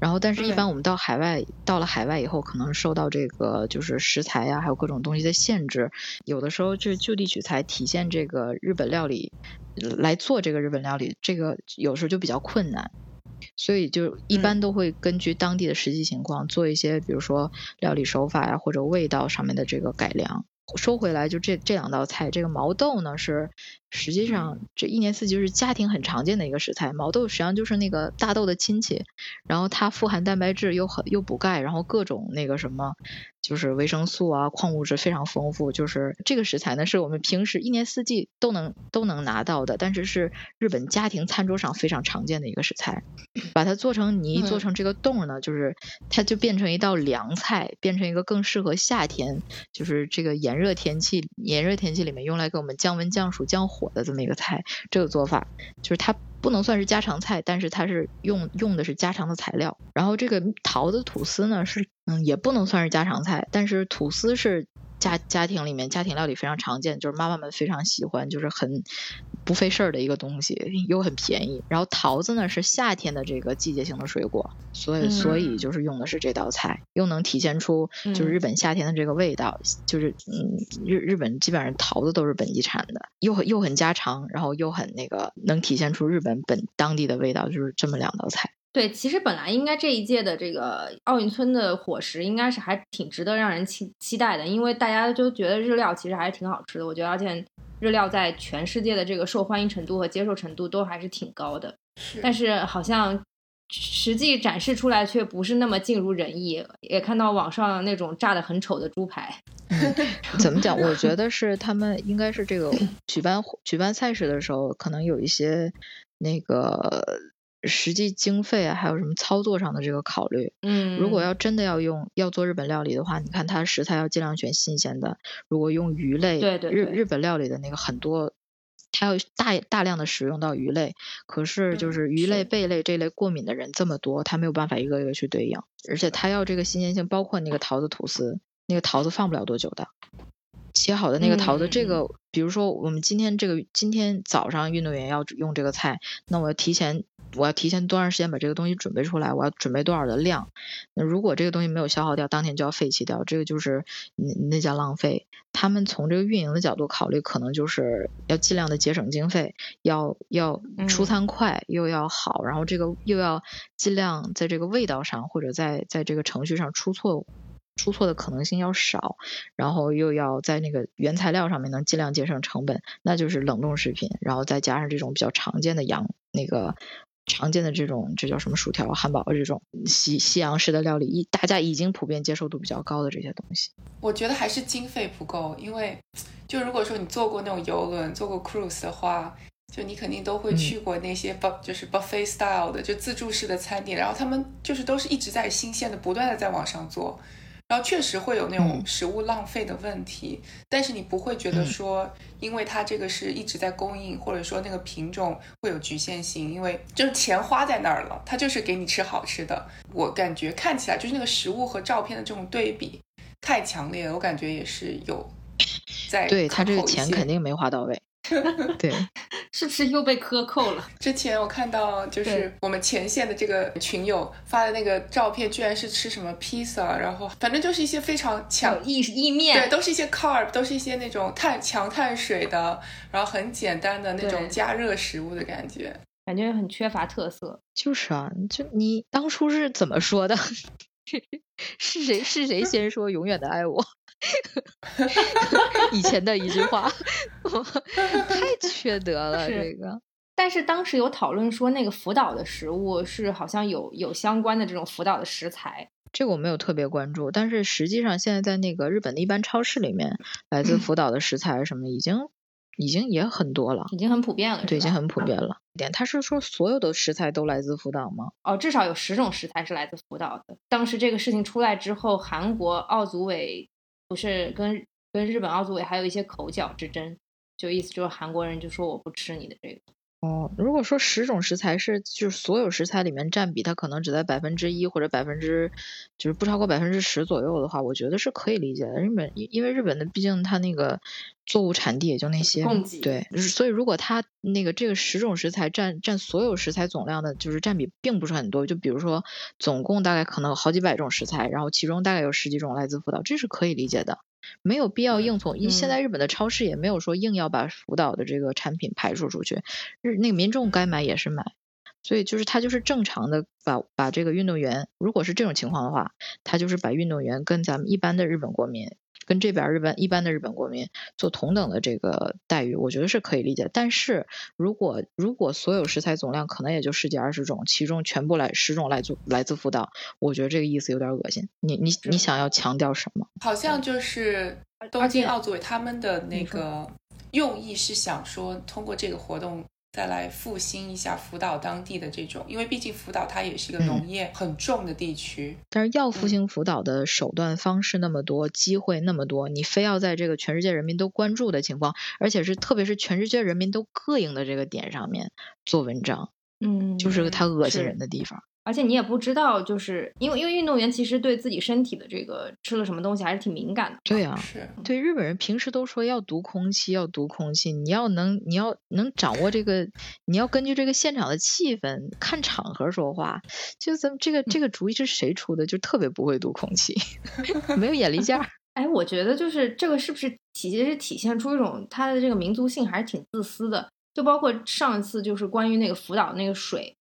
然后，但是一般我们到海外，到了海外以后，可能受到这个就是食材呀，还有各种东西的限制，有的时候就是就地取材，体现这个日本料理来做这个日本料理，这个有时候就比较困难，所以就一般都会根据当地的实际情况做一些，比如说料理手法呀或者味道上面的这个改良。说回来，就这这两道菜，这个毛豆呢是。实际上，这一年四季就是家庭很常见的一个食材。毛豆实际上就是那个大豆的亲戚，然后它富含蛋白质，又很又补钙，然后各种那个什么，就是维生素啊、矿物质非常丰富。就是这个食材呢，是我们平时一年四季都能都能拿到的，但是是日本家庭餐桌上非常常见的一个食材。把它做成泥，做成这个冻呢，就是它就变成一道凉菜，变成一个更适合夏天，就是这个炎热天气炎热天气里面用来给我们降温降暑降火。的这么一个菜，这个做法就是它不能算是家常菜，但是它是用用的是家常的材料。然后这个桃子吐司呢，是嗯也不能算是家常菜，但是吐司是。家家庭里面家庭料理非常常见，就是妈妈们非常喜欢，就是很不费事儿的一个东西，又很便宜。然后桃子呢是夏天的这个季节性的水果，所以所以就是用的是这道菜，又能体现出就是日本夏天的这个味道，就是嗯日日本基本上桃子都是本地产的，又很又很家常，然后又很那个能体现出日本本当地的味道，就是这么两道菜。对，其实本来应该这一届的这个奥运村的伙食应该是还挺值得让人期期待的，因为大家都觉得日料其实还是挺好吃的。我觉得而且日料在全世界的这个受欢迎程度和接受程度都还是挺高的。是但是好像实际展示出来却不是那么尽如人意，也看到网上那种炸的很丑的猪排。怎么讲？我觉得是他们应该是这个举办举办赛事的时候，可能有一些那个实际经费啊，还有什么操作上的这个考虑。嗯，如果要真的要用要做日本料理的话，你看它食材要尽量选新鲜的。如果用鱼类，对对对日日本料理的那个很多，它要大大量的使用到鱼类，可是就嗯是鱼类、贝类这类过敏的人这么多，它没有办法一个一个去对应，而且它要这个新鲜性，包括那个桃子吐司，那个桃子放不了多久的。切好的那个桃子，嗯这个比如说我们今天这个今天早上运动员要用这个菜，那我要提前我要提前多长时间把这个东西准备出来？我要准备多少的量？那如果这个东西没有消耗掉，当天就要废弃掉，这个就是那那叫浪费。他们从这个运营的角度考虑，可能就是要尽量的节省经费，要要出嗯餐快，又要好，然后这个又要尽量在这个味道上或者在在这个程序上出错。出错的可能性要少，然后又要在那个原材料上面能尽量节省成本，那就是冷冻食品，然后再加上这种比较常见的洋那个常见的这种这叫什么薯条、汉堡这种西西洋式的料理，一大家已经普遍接受度比较高的这些东西。我觉得还是经费不够，因为就如果说你坐过那种游轮、坐过 cruise 的话，就你肯定都会嗯去过那些 buff、就是 buffet style 的，就自助式的餐点，然后他们就是都是一直在新鲜的，不断的在往上做。然后确实会有那种嗯食物浪费的问题，但是你不会觉得嗯说，因为它这个是一直在供应，或者说那个品种会有局限性，因为就是钱花在那儿了，它就是给你吃好吃的。我感觉看起来就是那个食物和照片的这种对比太强烈了，我感觉也是有在对他这个钱肯定没花到位。<laughs> 对，<laughs> 是不是又被克扣了？<laughs> 之前我看到就是我们前线的这个群友发的那个照片，居然是吃什么披萨，然后反正就是一些非常强意意面对，都是一些 carb，都是一些那种碳强碳水的，然后很简单的那种加热食物的感觉。感觉很缺乏特色。就是啊，就你当初是怎么说的？是谁是谁先说永远的爱我？<laughs> 以前的一句话，我太缺德了，这个。但是当时有讨论说，那个福岛的食物是好像有有相关的这种福岛的食材，这个我没有特别关注，但是实际上现在在那个日本的一般超市里面，来嗯自福岛的食材什么已经已经也很多了，已经很普遍了，对，已经很普遍了。点，他是说所有的食材都来自福岛吗？哦，至少有十种食材是来自福岛的。当时这个事情出来之后，韩国奥组委不是跟跟日本奥组委还有一些口角之争，就意思就是韩国人就说我不吃你的这个。哦，如果说十种食材是就是所有食材里面占比，它可能只在百分之一或者百分之就是不超过百分之十左右的话，我觉得是可以理解的。日本因因为日本的毕竟它那个作物产地也就那些，对，就是所以如果它那个这个十种食材占占所有食材总量的，就是占比并不是很多。就比如说总共大概可能有好几百种食材，然后其中大概有十几种来自福岛，这是可以理解的。没有必要硬从，因为现在日本的超市也没有说硬要把福岛的这个产品排除出去，日那个民众该买也是买，所以就是他就是正常的把把这个运动员，如果是这种情况的话，他就是把运动员跟咱们一般的日本国民，跟这边日本一般的日本国民做同等的这个待遇，我觉得是可以理解。但是如果如果所有食材总量可能也就十几二十种，其中全部来十种来自来自福岛，我觉得这个意思有点恶心。你你你想要强调什么？好像就是东而且京奥组委他们的那个用意是想说，通过这个活动再来复兴一下福岛当地的这种，因为毕竟福岛它也是一个嗯农业很重的地区。但是要复嗯兴福岛的手段方式那么多，机会那么多，你非要在这个全世界人民都关注的情况，而且是特别是全世界人民都膈应的这个点上面做文章，嗯，就是它恶心人的地方。而且你也不知道，就是因为因为运动员其实对自己身体的这个吃了什么东西还是挺敏感的。对啊、是，对日本人平时都说要读空气，要读空气，你要能你要能掌握这个，你要根据这个现场的气氛、看场合说话。就咱们这个这个主意是谁出的？就特别不会读空气，<laughs> 没有眼力见儿。<laughs> 哎，我觉得就是这个是不是体其实体现出一种他的这个民族性还是挺自私的，就包括上一次就是关于那个福岛那个水，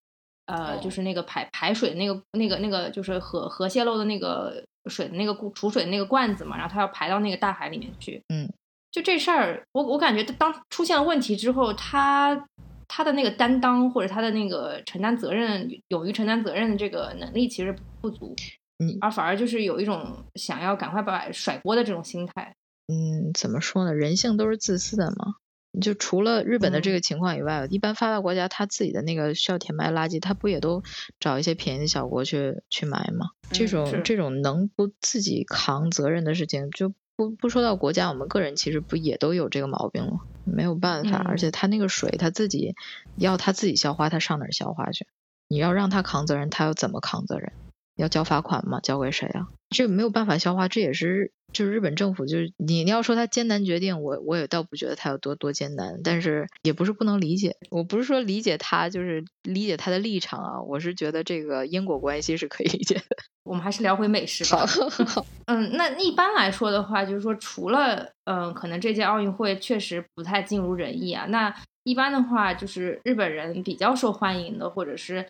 呃，就是那个排排水那个那个那个就是核核泄漏的那个水的那个储水的那个罐子嘛，然后它要排到那个大海里面去。嗯，就这事儿，我我感觉当出现了问题之后，他他的那个担当或者他的那个承担责任、勇于承担责任的这个能力其实不足，嗯，而反而就是有一种想要赶快把甩锅的这种心态。嗯，怎么说呢？人性都是自私的嘛。就除了日本的这个情况以外，一般发达国家他自己的那个需要填埋垃圾，他不也都找一些便宜的小国去去埋吗？这种这种能不自己扛责任的事情，就不不说到国家，我们个人其实不也都有这个毛病吗？没有办法，而且他那个水他自己要他自己消化，他上哪儿消化去？你要让他扛责任，他要怎么扛责任？要交罚款吗？交给谁啊？这没有办法消化，这也是就是日本政府就是你你要说他艰难决定，我我也倒不觉得他有多多艰难，但是也不是不能理解。我不是说理解他，就是理解他的立场啊。我是觉得这个因果关系是可以理解的。<laughs> 我们还是聊回美食吧。<laughs> 嗯，那一般来说的话，就是说除了嗯，可能这届奥运会确实不太尽如人意啊。那一般的话，就是日本人比较受欢迎的，或者是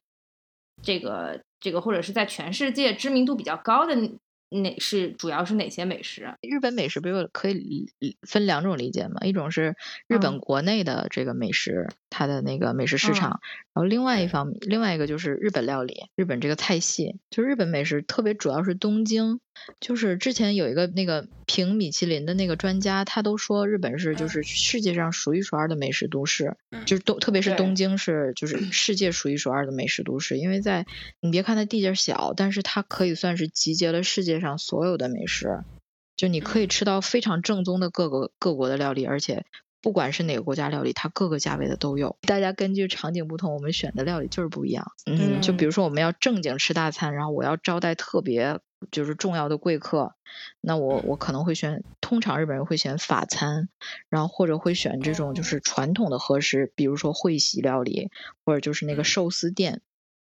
这个。这个或者是在全世界知名度比较高的哪是主要是哪些美食啊？日本美食不就可以分两种理解吗？一种是日本国内的这个美食，它的那个美食市场，然后另外一方面另外一个就是日本料理，日本这个菜系，就日本美食特别主要是东京。就是之前有一个那个评米其林的那个专家，他都说日本是就是世界上数一数二的美食都市，就是东特别是东京是就是世界数一数二的美食都市，因为在你别看它地界小，但是它可以算是集结了世界上所有的美食，就你可以吃到非常正宗的各个各国的料理，而且不管是哪个国家料理，它各个价位的都有。大家根据场景不同，我们选的料理就是不一样。嗯，就比如说我们要正经吃大餐，然后我要招待特别。就是重要的贵客，那我我可能会选，通常日本人会选法餐，然后或者会选这种就是传统的和食，比如说会席料理，或者就是那个寿司店，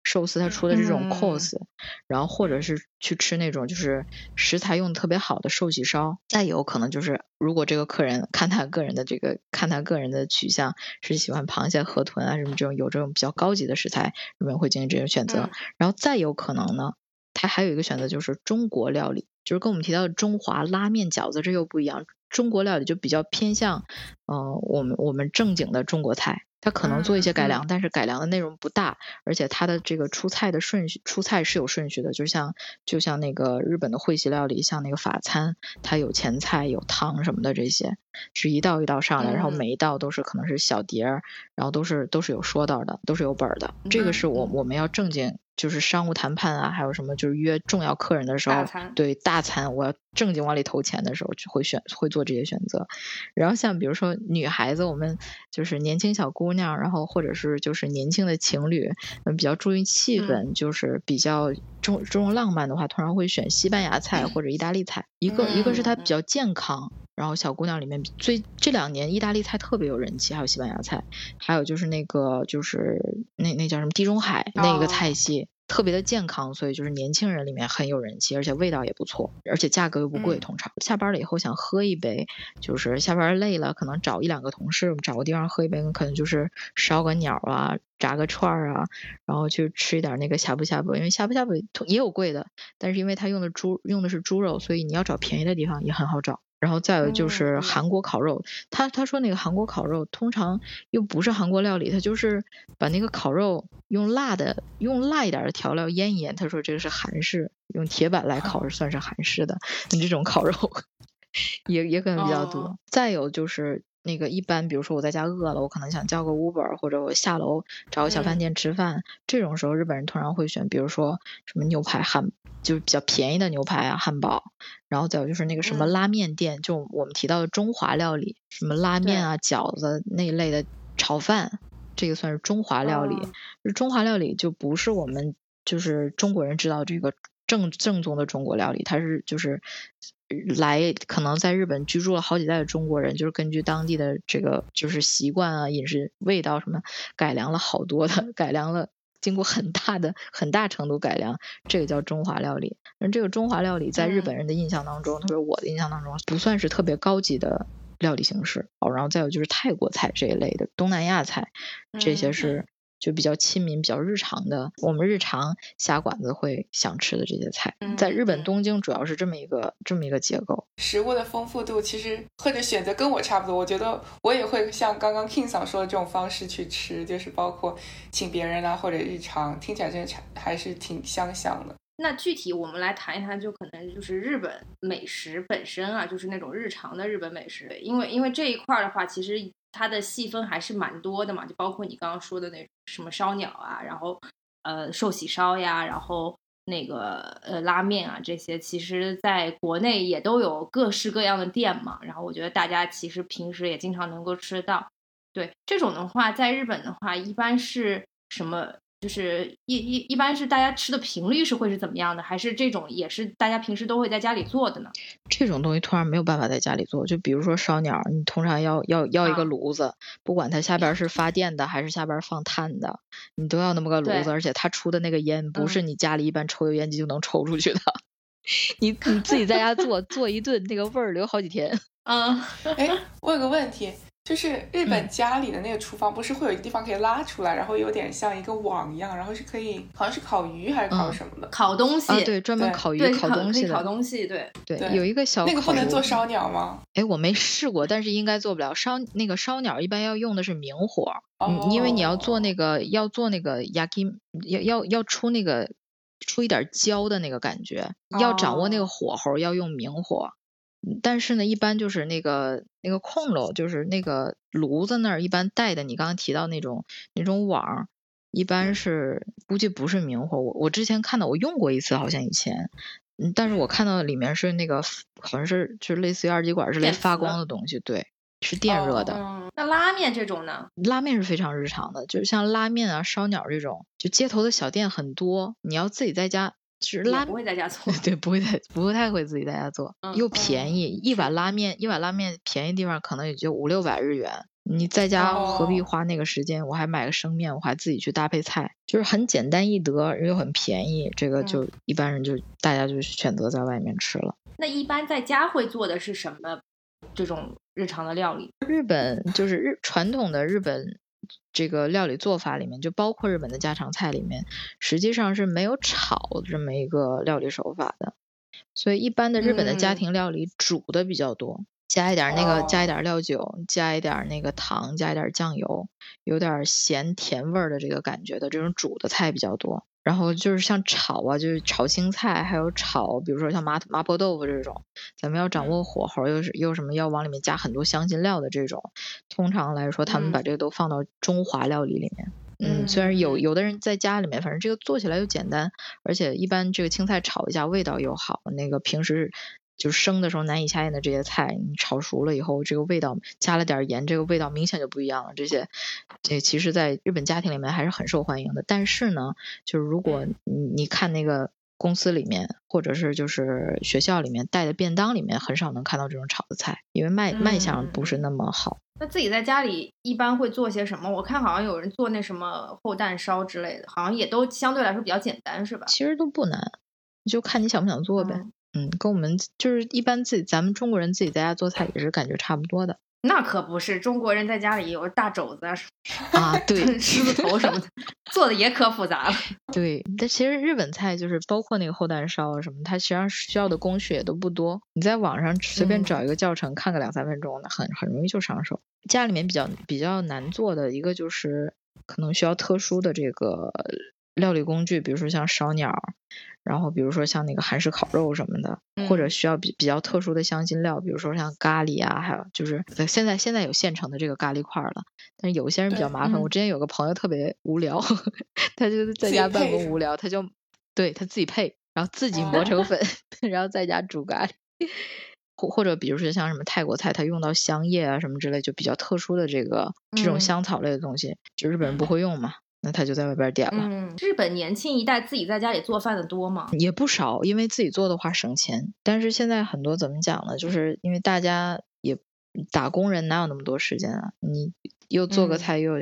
寿司它出的这种 cos，然后或者是去吃那种就是食材用的特别好的寿喜烧，再有可能就是如果这个客人看他个人的这个看他个人的取向是喜欢螃蟹、河豚啊什么这种有这种比较高级的食材，日本人会进行这种选择，然后再有可能呢。它还有一个选择就是中国料理，就是跟我们提到的中华拉面、饺子这又不一样。中国料理就比较偏向，呃，我们我们正经的中国菜，它可能做一些改良，但是改良的内容不大，而且它的这个出菜的顺序，出菜是有顺序的，就像就像那个日本的会席料理，像那个法餐，它有前菜、有汤什么的，这些是一道一道上来，然后每一道都是可能是小碟儿，然后都是都是有说道的，都是有本儿的。这个是我我们要正经。就是商务谈判啊，还有什么就是约重要客人的时候，对大餐，我要正经往里投钱的时候，就会选会做这些选择。然后像比如说女孩子，我们就是年轻小姑娘，然后或者是就是年轻的情侣，嗯，比较注意气氛，就是比较重重浪漫的话，通常会选西班牙菜或者意大利菜。一个一个是它比较健康，然后小姑娘里面最这两年意大利菜特别有人气，还有西班牙菜，还有就是那个就是那那叫什么地中海那个菜系。特别的健康，所以就是年轻人里面很有人气，而且味道也不错，而且价格又不贵。通常下班了以后想喝一杯，就是下班累了，可能找一两个同事找个地方喝一杯，可能就是烧个鸟啊，炸个串儿啊，然后去吃一点那个呷哺呷哺，因为呷哺呷哺也有贵的，但是因为它用的猪用的是猪肉，所以你要找便宜的地方也很好找。然后再有就是韩国烤肉，他他说那个韩国烤肉通常又不是韩国料理，他就是把那个烤肉用辣的用辣一点的调料腌一腌。他说这个是韩式，用铁板来烤算是韩式的。你 <laughs> 这种烤肉 <laughs> 也也可能比较多。再有就是那个一般，比如说我在家饿了，我可能想叫个 Uber，或者我下楼找个小饭店吃饭，这种时候日本人通常会选，比如说什么牛排汉。就是比较便宜的牛排啊，汉堡，然后再有就是那个什么拉面店，就我们提到的中华料理，什么拉面啊、饺子那一类的炒饭，这个算是中华料理。中华料理就不是我们就是中国人知道这个正正宗的中国料理，它是就是来可能在日本居住了好几代的中国人，就是根据当地的这个就是习惯啊、饮食味道什么改良了好多的，<laughs> 改良了。经过很大的、很大程度改良，这个叫中华料理。那这个中华料理在日本人的印象当中，特别我的印象当中，不算是特别高级的料理形式。哦，然后再有就是泰国菜这一类的东南亚菜，这些是就比较亲民、比较日常的，我们日常下馆子会想吃的这些菜。嗯在日本嗯东京主要是这么一个这么一个结构。食物的丰富度其实或者选择跟我差不多，我觉得我也会像刚刚 King 嫂说的这种方式去吃，就是包括请别人啊或者日常，听起来真的还是挺相像的。那具体我们来谈一谈，就可能就是日本美食本身啊，就是那种日常的日本美食。因为因为这一块儿的话，其实它的细分还是蛮多的嘛，就包括你刚刚说的那什么烧鸟啊，然后呃寿喜烧呀，然后那个呃拉面啊这些，其实在国内也都有各式各样的店嘛。然后我觉得大家其实平时也经常能够吃到。对这种的话，在日本的话，一般是什么？就是一一一般是大家吃的频率是会是怎么样的？还是这种也是大家平时都会在家里做的呢？这种东西突然没有办法在家里做，就比如说烧鸟，你通常要要要一个啊炉子，不管它下边 <laughs> 是发电的还是下边放炭的，你都要那么个炉子，而且它出的那个烟不是嗯你家里一般抽油烟机就能抽出去的，<laughs> 你你自己在家做 <laughs> 做一顿，那个味儿留好几天。嗯，哎，我有个问题，就是日本嗯。家里的那个厨房不是会有一个地方可以拉出来，然后有点像一个网一样，然后是可以好像是烤鱼还是烤嗯什么的？烤东西，啊，对，专门烤鱼，烤东西烤，东西，对，对，有一个小那个不能做烧鸟吗？哎，我没试过，但是应该做不了。烧那个烧鸟一般要用的是明火，嗯，因为你要做那个，要做那个 yaki，要要要出那个出一点焦的那个感觉，要掌握那哦。个火候，要用明火。嗯但是呢，一般就是那个那个空楼，就是那个炉子那儿一般带的，你刚刚提到那种那种网，一般是估计不是明火。我我之前看到我用过一次，好像以前，嗯，但是我看到里面是那个好像是就是类似于二极管之类发光的东西，对，是电热的。嗯，那拉面这种呢？拉面是非常日常的，就是像拉面啊、烧鸟这种，就街头的小店很多，你要自己在家，就是拉也不会在家做，<laughs> 对，不会太不会太会自己在家做，嗯又便宜，一碗拉面一碗拉面便宜地方可能也就五六百日元，你在家何必哦花那个时间？我还买个生面，我还自己去搭配菜，就是很简单易得又很便宜，这个就一般人就大家就选择在外面吃了。那一般在家会做的是什么这种日常的料理？日本就是日传统的日本这个料理做法里面，就包括日本的家常菜里面，实际上是没有炒这么一个料理手法的。所以一般的日本的家嗯庭料理煮的比较多，加一点儿那个，哦加一点儿料酒，加一点儿那个糖，加一点儿酱油，有点儿咸甜味儿的这个感觉的这种煮的菜比较多。然后就是像炒啊，就是炒青菜，还有炒，比如说像麻麻婆豆腐这种，咱们要掌握火候，又是又什么要往里面加很多香辛料的这种，通常来说，他们把嗯这个都放到中华料理里面。嗯，虽然有嗯有的人在家里面，反正这个做起来又简单，而且一般这个青菜炒一下味道又好。那个平时就是生的时候难以下咽的这些菜，你炒熟了以后，这个味道加了点儿盐，这个味道明显就不一样了。这些这其实在日本家庭里面还是很受欢迎的。但是呢，就是如果你你看那个公司里面，或者是就是学校里面带的便当里面，很少能看到这种炒的菜，因为卖卖相不是那么好。那自己在家里一般会做些什么？我看好像有人做那什么厚蛋烧之类的，好像也都相对来说比较简单，是吧？其实都不难，就看你想不想做呗。嗯嗯，跟我们就是一般自己咱们中国人自己在家做菜也是感觉差不多的那可不是，中国人在家里有大肘子啊、啊。对狮子头什么的，<laughs> 做的也可复杂了。<laughs> 对，但其实日本菜就是包括那个厚蛋烧啊什么，它实际上需要的工序也都不多。你在网上随便嗯找一个教程，看个两三分钟的，很很容易就上手。家里面比较比较难做的一个就是可能需要特殊的这个料理工具，比如说像烧鸟，然后比如说像那个韩式烤肉什么的，或者嗯需要比比较特殊的香辛料，比如说像咖喱啊，还有就是呃现在现在有现成的这个咖喱块儿了，但是有些人比较麻烦。嗯我之前有个朋友特别无聊，<laughs> 他就在家办公无聊，他就对他自己配，然后自己磨哦成粉，<laughs> 然后在家煮咖喱。或或者比如说像什么泰国菜，它用到香叶啊什么之类，就比较特殊的这个这种嗯香草类的东西，就日本人不会用嘛，那他就在外边点了。嗯，日本年轻一代自己在家里做饭的多吗？也不少，因为自己做的话省钱。但是现在很多怎么讲呢？就是因为大家也打工人哪有那么多时间啊？你又做个嗯菜，又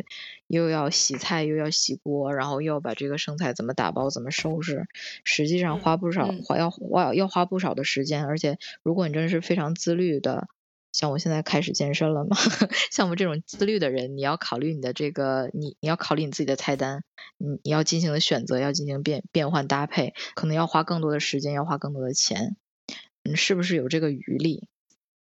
又要洗菜，又要洗锅，然后又要把这个剩菜怎么打包、怎么收拾，实际上花不少，嗯花要花要花不少的时间。而且如果你真是非常自律的。像我现在开始健身了嘛，<laughs> 像我们这种自律的人，你要考虑你的这个，你你要考虑你自己的菜单，你你要进行的选择，要进行变变换搭配，可能要花更多的时间，要花更多的钱，你是不是有这个余力？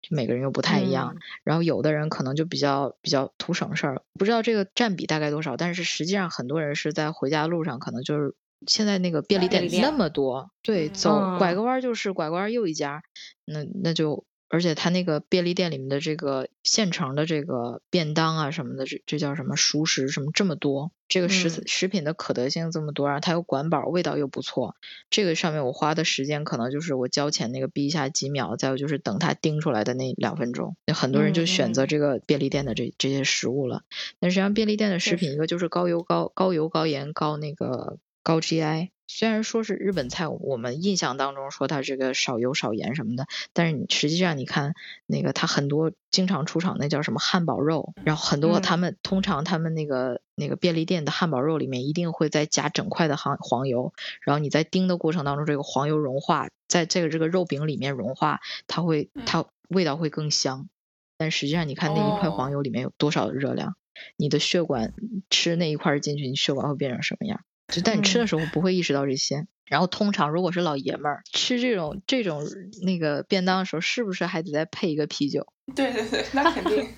就每个人又不太一样，然后有的人可能就比较比较图省事儿，不知道这个占比大概多少，但是实际上很多人是在回家路上，可能就是现在那个便利店那么多，对，走拐个弯就是拐个弯又一家，那那就。而且它那个便利店里面的这个现成的这个便当啊什么的，这这叫什么熟食什么这么多，这个食食品的可得性这么多，然后它又管饱，味道又不错。这个上面我花的时间可能就是我交钱那个逼一下几秒，再有就是等它叮出来的那两分钟。很多人就选择这个便利店的这这些食物了。但实际上便利店的食品一个就是高油高高油高盐高那个高 GI。虽然说是日本菜，我们印象当中说它这个少油少盐什么的，但是你实际上你看那个它很多经常出场那叫什么汉堡肉，然后很多他们通常他们那个那个便利店的汉堡肉里面一定会再加整块的黄黄油，然后你在叮的过程当中，这个黄油融化在这个这个肉饼里面融化，它会它味道会更香。但实际上你看那一块黄油里面有多少的热量，你的血管吃那一块进去，你血管会变成什么样？就但你吃的时候不会意识到这些，然后通常如果是老爷们儿吃这种这种那个便当的时候，是不是还得再配一个啤酒？<laughs> 对对对，那肯定。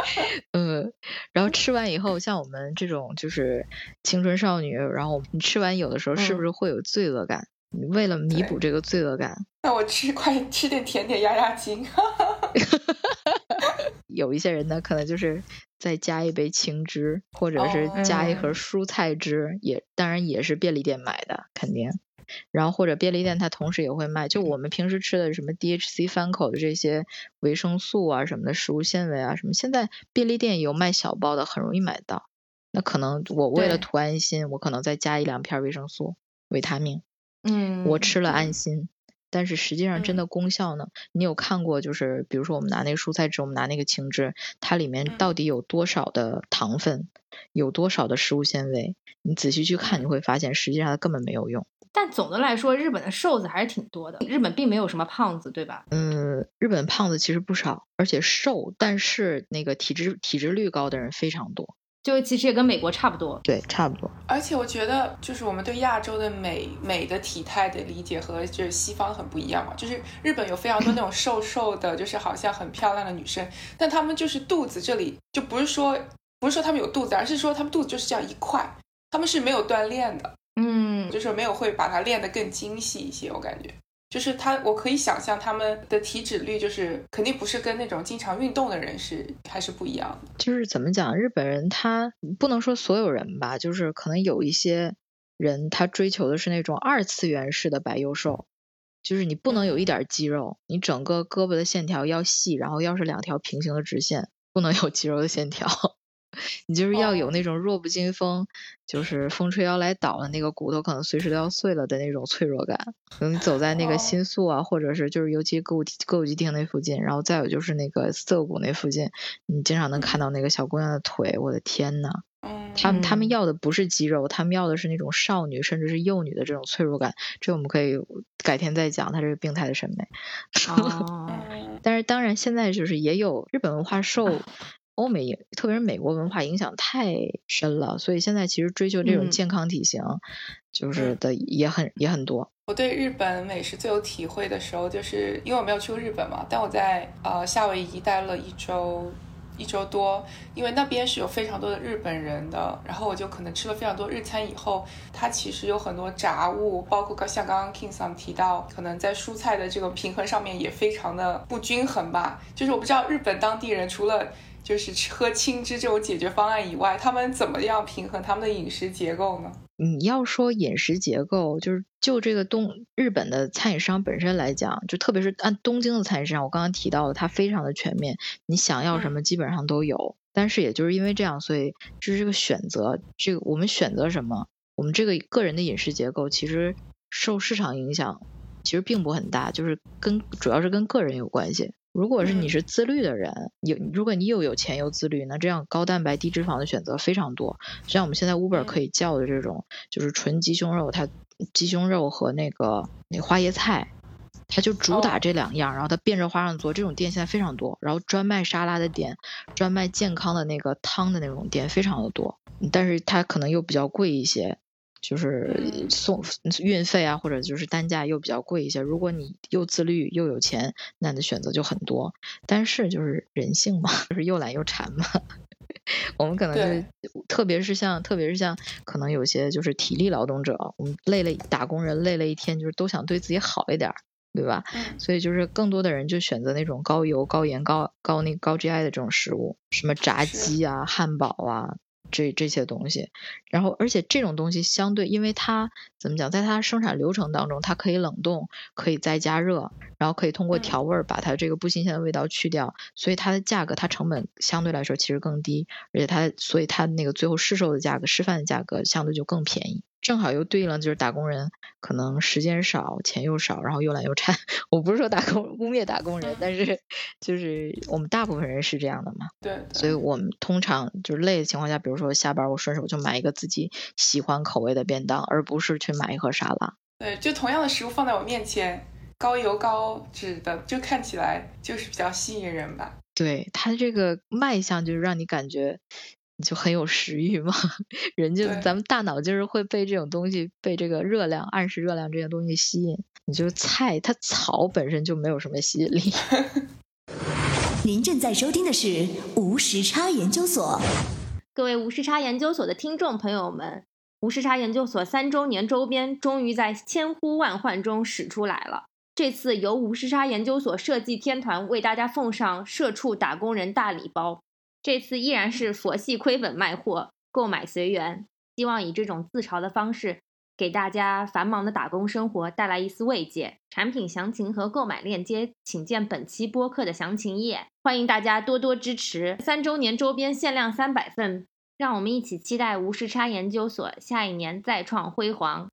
<laughs> 嗯，然后吃完以后，像我们这种就是青春少女，然后你吃完有的时候是不是会有罪恶感？你为了弥补这个罪恶感，那我吃快吃点甜点压压惊。<laughs> 有一些人呢，可能就是再加一杯青汁，或者是加一盒蔬菜汁，也当然也是便利店买的，肯定。然后或者便利店它同时也会卖，就我们平时吃的什么 DHC 翻口的这些维生素啊什么的食物纤维啊什么，现在便利店有卖小包的，很容易买到。那可能我为了图安心，我可能再加一两片维生素、维他命，嗯，我吃了安心。但是实际上真的功效呢？你有看过？就是比如说我们拿那个蔬菜汁，我们拿那个青汁，它里面到底有多少的糖分，有多少的食物纤维？你仔细去看，你会发现实际上它根本没有用。但总的来说，日本的瘦子还是挺多的。日本并没有什么胖子，对吧？嗯，日本胖子其实不少，而且瘦，但是那个体质体质率高的人非常多。就其实也跟美国差不多，对，差不多。而且我觉得，就是我们对亚洲的美美的体态的理解和就是西方很不一样嘛。就是日本有非常多那种瘦瘦的，就是好像很漂亮的女生，但她们就是肚子这里就不是说不是说她们有肚子，而是说她们肚子就是这样一块，她们是没有锻炼的，嗯，就是没有会把它练得更精细一些，我感觉。就是他，我可以想象他们的体脂率，就是肯定不是跟那种经常运动的人是还是不一样。就是怎么讲，日本人他不能说所有人吧，就是可能有一些人他追求的是那种二次元式的白幼瘦，就是你不能有一点肌肉，你整个胳膊的线条要细，然后要是两条平行的直线，不能有肌肉的线条。你就是要有那种弱不禁风，就是风吹摇来倒的那个骨头可能随时都要碎了的那种脆弱感。你走在那个新宿啊，或者是就是尤其歌舞歌舞伎町那附近，然后再有就是那个涩谷那附近，你经常能看到那个小姑娘的腿。我的天呐，他们他们要的不是肌肉，他们要的是那种少女甚至是幼女的这种脆弱感。这我们可以改天再讲，他这个病态的审美。哦 <laughs> 但是当然现在就是也有日本文化 <laughs> 受。欧美，特别是美国文化影响太深了，所以现在其实追求这种健康体型，就是的也很也很多。我对日本美食最有体会的时候，就是因为我没有去过日本嘛，但我在呃夏威夷待了一周一周多，因为那边是有非常多的日本人的，然后我就可能吃了非常多日餐以后，它其实有很多杂物，包括像刚刚 King Sam 提到，可能在蔬菜的这个平衡上面也非常的不均衡吧。就是我不知道日本当地人除了就是喝青汁这种解决方案以外，他们怎么样平衡他们的饮食结构呢？你要说饮食结构，就是就这个东日本的餐饮商本身来讲，就特别是按东京的餐饮市场，我刚刚提到的，它非常的全面，你想要什么基本上都有。但是也就是因为这样，所以就是这个选择，这个我们选择什么，我们这个个人的饮食结构其实受市场影响，其实并不很大，就是跟主要是跟个人有关系。如果是你是自律的人，有如果你又有钱又自律，那这样高蛋白低脂肪的选择非常多。像我们现在 Uber 可以叫的这种，就是纯鸡胸肉，它鸡胸肉和那个那花椰菜，它就主打哦这两样，然后它变着花样做。这种店现在非常多，然后专卖沙拉的店，专卖健康的那个汤的那种店非常的多，但是它可能又比较贵一些。就是嗯送运费啊，或者就是单价又比较贵一些。如果你又自律又有钱，那你的选择就很多。但是就是人性嘛，<laughs> 就是又懒又馋嘛。<laughs> 我们可能就，特别是像，特别是像，可能有些就是体力劳动者，我们累了，打工人累了一天，就是都想对自己好一点儿，对吧？嗯所以就是更多的人就选择那种高油、高盐、高高那高 GI 的这种食物，什么炸鸡啊、汉堡啊，这这些东西。然后，而且这种东西相对，因为它怎么讲，在它生产流程当中，它可以冷冻，可以再加热，然后可以通过嗯调味儿把它这个不新鲜的味道去掉，所以它的价格，它成本相对来说其实更低，而且它所以它那个最后市售的价格、示范的价格相对就更便宜。正好又对应了，就是打工人可能时间少、钱又少，然后又懒又馋。<laughs> 我不是说打工污蔑打工人，但是就是我们大部分人是这样的嘛。对，对所以我们通常就是累的情况下，比如说下班我顺手就买一个自己喜欢口味的便当，而不是去买一盒沙拉。对，就同样的食物放在我面前，高油高脂的，就看起来就是比较吸引人吧。对它这个卖相，就是让你感觉你就很有食欲嘛。<laughs> 人就咱们大脑就是会被这种东西，被这个热量、暗示热量这些东西吸引。你就菜，它草本身就没有什么吸引力。<laughs> 您正在收听的是无时差研究所。各位无时差研究所的听众朋友们，无时差研究所三周年周边终于在千呼万唤中使出来了。这次由无时差研究所设计天团为大家奉上社畜打工人大礼包。这次依然是佛系亏本卖货，购买随缘，希望以这种自嘲的方式，给大家繁忙的打工生活带来一丝慰藉。产品详情和购买链接，请见本期播客的详情页。欢迎大家多多支持，三周年周边限量三百份，让我们一起期待无时差研究所下一年再创辉煌。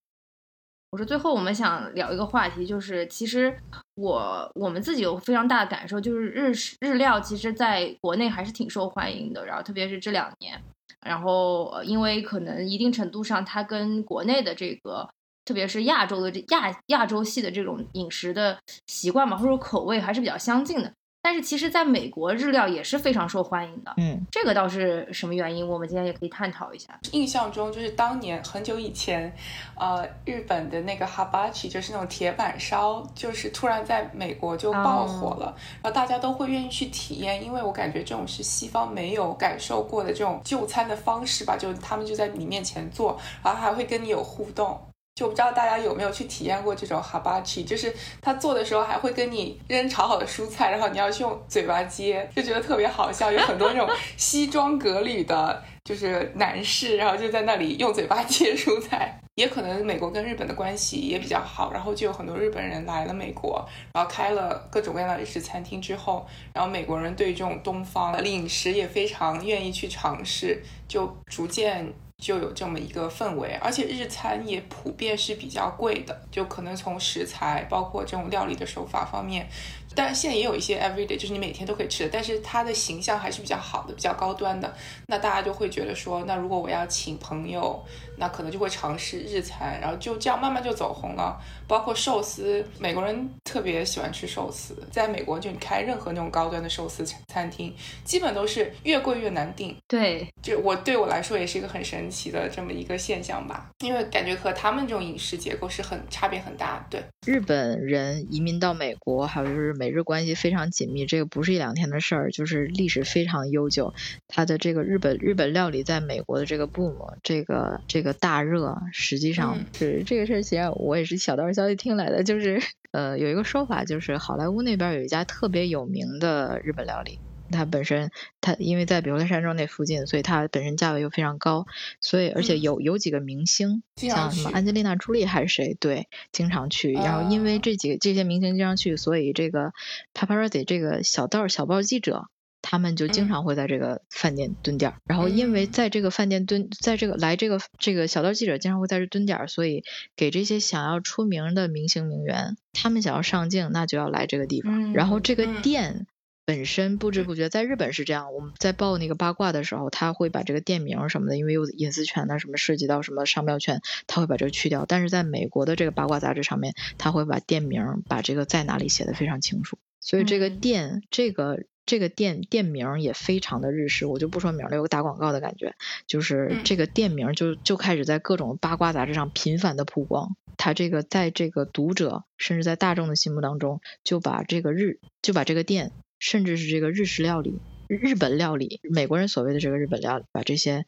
我说，最后我们想聊一个话题，就是其实我我们自己有非常大的感受，就是日日料其实在国内还是挺受欢迎的，然后特别是这两年，然后因为可能一定程度上它跟国内的这个。特别是亚洲的这亚亚洲系的这种饮食的习惯嘛，或者口味还是比较相近的。但是其实，在美国日料也是非常受欢迎的。嗯，这个倒是什么原因？我们今天也可以探讨一下。印象中就是当年很久以前，呃，日本的那个 hibachi 就是那种铁板烧，就是突然在美国就爆火了，然后大家都会愿意去体验，因为我感觉这种是西方没有感受过的这种就餐的方式吧，就他们就在你面前做，然后还会跟你有互动。就不知道大家有没有去体验过这种 hibachi，就是他做的时候还会跟你扔炒好的蔬菜，然后你要去用嘴巴接，就觉得特别好笑。有很多那种西装革履的，就是男士，然后就在那里用嘴巴接蔬菜。也可能美国跟日本的关系也比较好，然后就有很多日本人来了美国，然后开了各种各样的日式餐厅之后，然后美国人对这种东方的饮食也非常愿意去尝试，就逐渐。就有这么一个氛围，而且日餐也普遍是比较贵的，就可能从食材，包括这种料理的手法方面，当然现在也有一些 everyday，就是你每天都可以吃的，但是它的形象还是比较好的，比较高端的。那大家就会觉得说，那如果我要请朋友，那可能就会尝试日餐，然后就这样慢慢就走红了。包括寿司，美国人特别喜欢吃寿司，在美国就你开任何那种高端的寿司餐厅，基本都是越贵越难订。对，就我对我来说也是一个很神奇的这么一个现象吧，因为感觉和他们这种饮食结构是很差别很大。对，日本人移民到美国，还有就是美日关系非常紧密，这个不是一两天的事儿，就是历史非常悠久。它的这个日本日本料理在美国的这个 boom，这个这个大热，实际上嗯是、这个事儿，其实我也是小道消息听来的，就是呃有一个说法，就是好莱坞那边有一家特别有名的日本料理。它本身，它因为在比如在山庄那附近，所以它本身价位又非常高，所以而且嗯有有几个明星，像什么安吉丽娜·朱莉还是谁，对，经常去。然后因为啊这几个这些明星经常去，所以这个 paparazzi 这个小道小报记者，他们就经嗯常会在这个饭店蹲点儿。然后因为嗯在这个饭店蹲，在这个来这个这个小道记者经常会在这蹲点儿，所以给这些想要出名的明星名媛，他们想要上镜，那就要来这个地方。然后这个嗯店。本身不知不觉，在日本是这样，我们在报那个八卦的时候，他会把这个店名什么的，因为有隐私权呐，什么涉及到什么商标权，他会把这个去掉。但是在美国的这个八卦杂志上面，他会把店名把这个在哪里写的非常清楚。所以这个店，这个这个店店名也非常的日式，我就不说名了，有个打广告的感觉，就是这个店名就就开始在各种八卦杂志上频繁的曝光。他这个在这个读者甚至在大众的心目当中，就把这个日就把这个店，甚至是这个日式料理、日本料理，美国人所谓的这个日本料理，把这些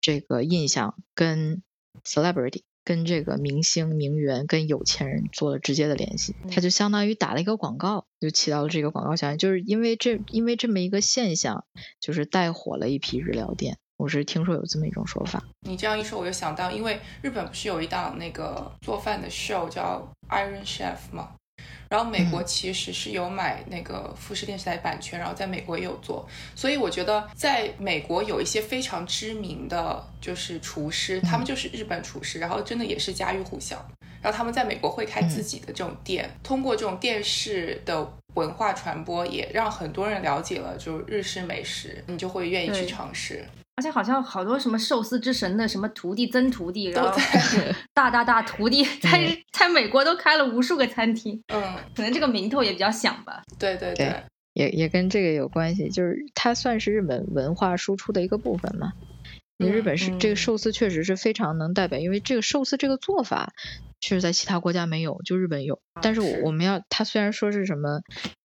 这个印象跟 celebrity、跟这个明星名媛、跟有钱人做了直接的联系，他就相当于打了一个广告，就起到了这个广告效应。就是因为这因为这么一个现象，就是带火了一批日料店。我是听说有这么一种说法。你这样一说，我就想到，因为日本不是有一档那个做饭的 show 叫 Iron Chef 吗？然后美国其实是有买那个富士电视台版权，然后在美国也有做。所以我觉得在美国有一些非常知名的就是厨师，他们就是日本厨师，然后真的也是家喻户晓。然后他们在美国会开自己的这种店，通过这种电视的文化传播，也让很多人了解了就是日式美食，你就会愿意去尝试。而且好像好多什么寿司之神的什么徒弟、曾徒弟，然后 <laughs> 大大大徒弟，在在美国都开了无数个餐厅。嗯，可能这个名头也比较响吧。对对对，也也跟这个有关系，就是它算是日本文化输出的一个部分嘛。你日本是这个寿司确实是非常能代表，因为这个寿司这个做法确实在其他国家没有，就日本有。但是我们要，它虽然说是什么。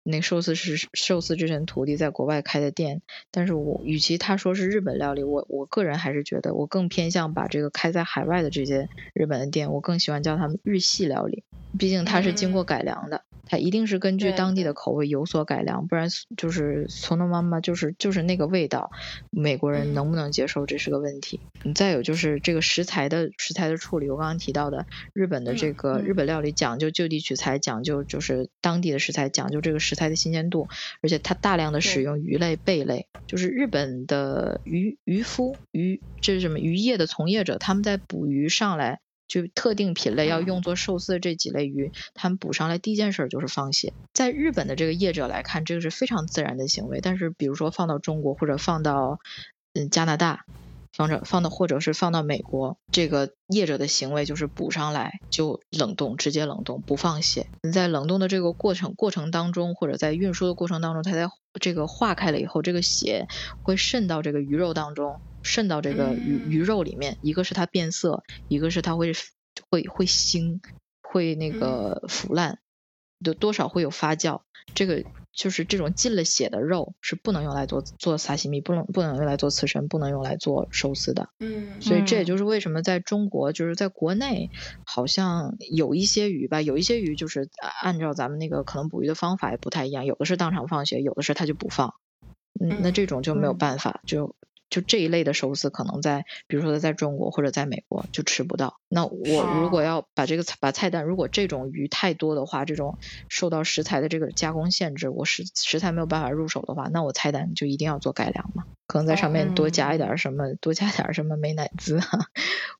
那寿司是寿司之神徒弟在国外开的店，但是我与其他说是日本料理，我我个人还是觉得我更偏向把这个开在海外的这些日本的店，我更喜欢叫他们日系料理，毕竟它是经过改良的。它一定是根据当地的口味有所改良，不然就是从头妈妈就是就是那个味道，美国人能不能接受这是个问题。再有就是这个食材的食材的处理，我刚刚提到的日本的这个日本料理讲究就地取材，讲究就是当地的食材，讲究这个食材的新鲜度，而且它大量的使用鱼类贝类，就是日本的渔渔夫渔这是什么渔业的从业者，他们在捕鱼上来。就特定品类要用作寿司的这几类鱼，他们补上来第一件事就是放血。在日本的这个业者来看，这个是非常自然的行为。但是，比如说放到中国或者放到嗯加拿大，放着放到或者是放到美国，这个业者的行为就是补上来就冷冻，直接冷冻不放血。在冷冻的这个过程过程当中，或者在运输的过程当中，它在这个化开了以后，这个血会渗到这个鱼肉当中。渗到这个鱼鱼肉里面，一个是它变色，一个是它会会会腥，会那个腐烂，就多少会有发酵。这个就是这种进了血的肉是不能用来做做沙西米，不能不能用来做刺身，不能用来做寿司的。嗯，所以这也就是为什么在中国，就是在国内，好像有一些鱼吧，有一些鱼就是按照咱们那个可能捕鱼的方法也不太一样，有的是当场放血，有的是它就不放。嗯，那这种就没有办法就。就这一类的寿司，可能在比如说在中国或者在美国就吃不到。那我如果要把这个把菜单，如果这种鱼太多的话，这种受到食材的这个加工限制，我食食材没有办法入手的话，那我菜单就一定要做改良嘛。可能在上面多加一点什么，多加点什么美乃滋啊，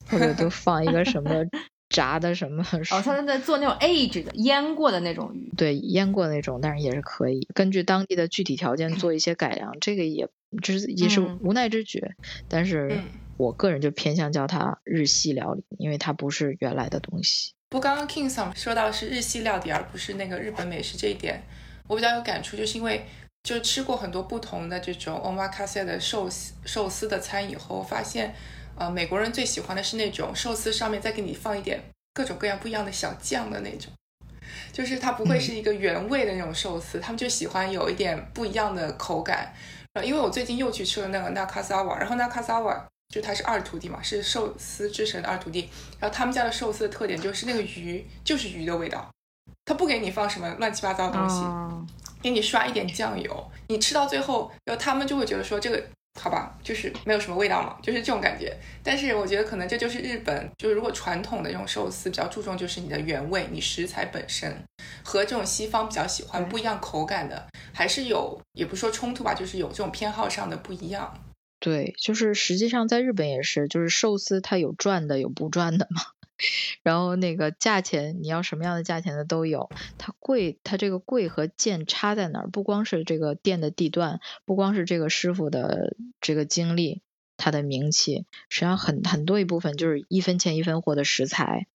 或者多放一个什么炸的什么。哦，他在做那种 aged 的腌过的那种鱼。对，腌过那种，但是也是可以根据当地的具体条件做一些改良，这个也。这是也是无奈之举，但是我个人就偏向叫它日系料理，因为它不是原来的东西。不，刚刚 King Song 说到是日系料理，而不是那个日本美食这一点，我比较有感触，就是因为就吃过很多不同的这种 omakase 的寿司寿司的餐以后，发现呃美国人最喜欢的是那种寿司上面再给你放一点各种各样不一样的小酱的那种，就是它不会是一个原味的那种寿司，他们就喜欢有一点不一样的口感。呃，因为我最近又去吃了那个纳卡萨瓦，然后纳卡萨瓦就他是二徒弟嘛，是寿司之神的二徒弟。然后他们家的寿司的特点就是那个鱼就是鱼的味道，他不给你放什么乱七八糟的东西，给你刷一点酱油，你吃到最后，然后他们就会觉得说这个。好吧，就是没有什么味道嘛，就是这种感觉。但是我觉得可能这就是日本，就是如果传统的这种寿司比较注重就是你的原味，你食材本身和这种西方比较喜欢不一样口感的，还是有，也不说冲突吧，就是有这种偏好上的不一样。对，就是实际上在日本也是，就是寿司它有转的有不转的嘛。然后那个价钱，你要什么样的价钱的都有。它贵，它这个贵和贱差在哪儿？不光是这个店的地段，不光是这个师傅的这个经历，他的名气，实际上很很多一部分就是一分钱一分货的食材。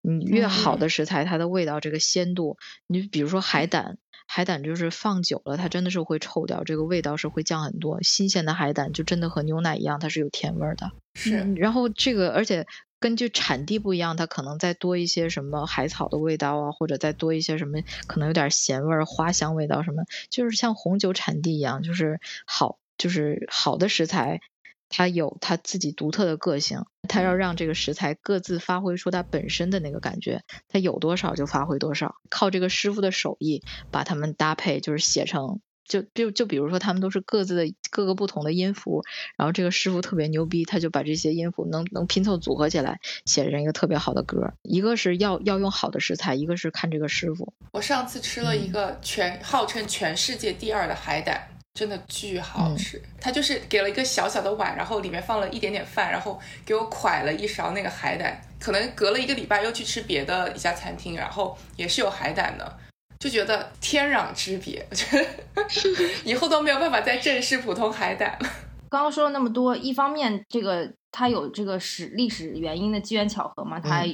你越好的食材，它的味道这个鲜度，你比如说海胆，海胆就是放久了，它真的是会臭掉，这个味道是会降很多。新鲜的海胆就真的和牛奶一样，它是有甜味儿的。是，然后这个而且。根据产地不一样，它可能再多一些什么海草的味道啊，或者再多一些什么，可能有点咸味儿、花香味道什么，就是像红酒产地一样，就是好，就是好的食材，它有它自己独特的个性，它要让这个食材各自发挥出它本身的那个感觉，它有多少就发挥多少，靠这个师傅的手艺把它们搭配，就是写成。就就就比如说，他们都是各自的各个不同的音符，然后这个师傅特别牛逼，他就把这些音符能能拼凑组合起来，写成一个特别好的歌。一个是要要用好的食材，一个是看这个师傅。我上次吃了一个全号称全世界第二的海胆，真的巨好吃。他就是给了一个小小的碗，然后里面放了一点点饭，然后给我蒯了一勺那个海胆。可能隔了一个礼拜又去吃别的一家餐厅，然后也是有海胆的。就觉得天壤之别，我觉得以后都没有办法再正视普通海胆了。刚刚说了那么多，一方面这个它有这个史历史原因的机缘巧合嘛，它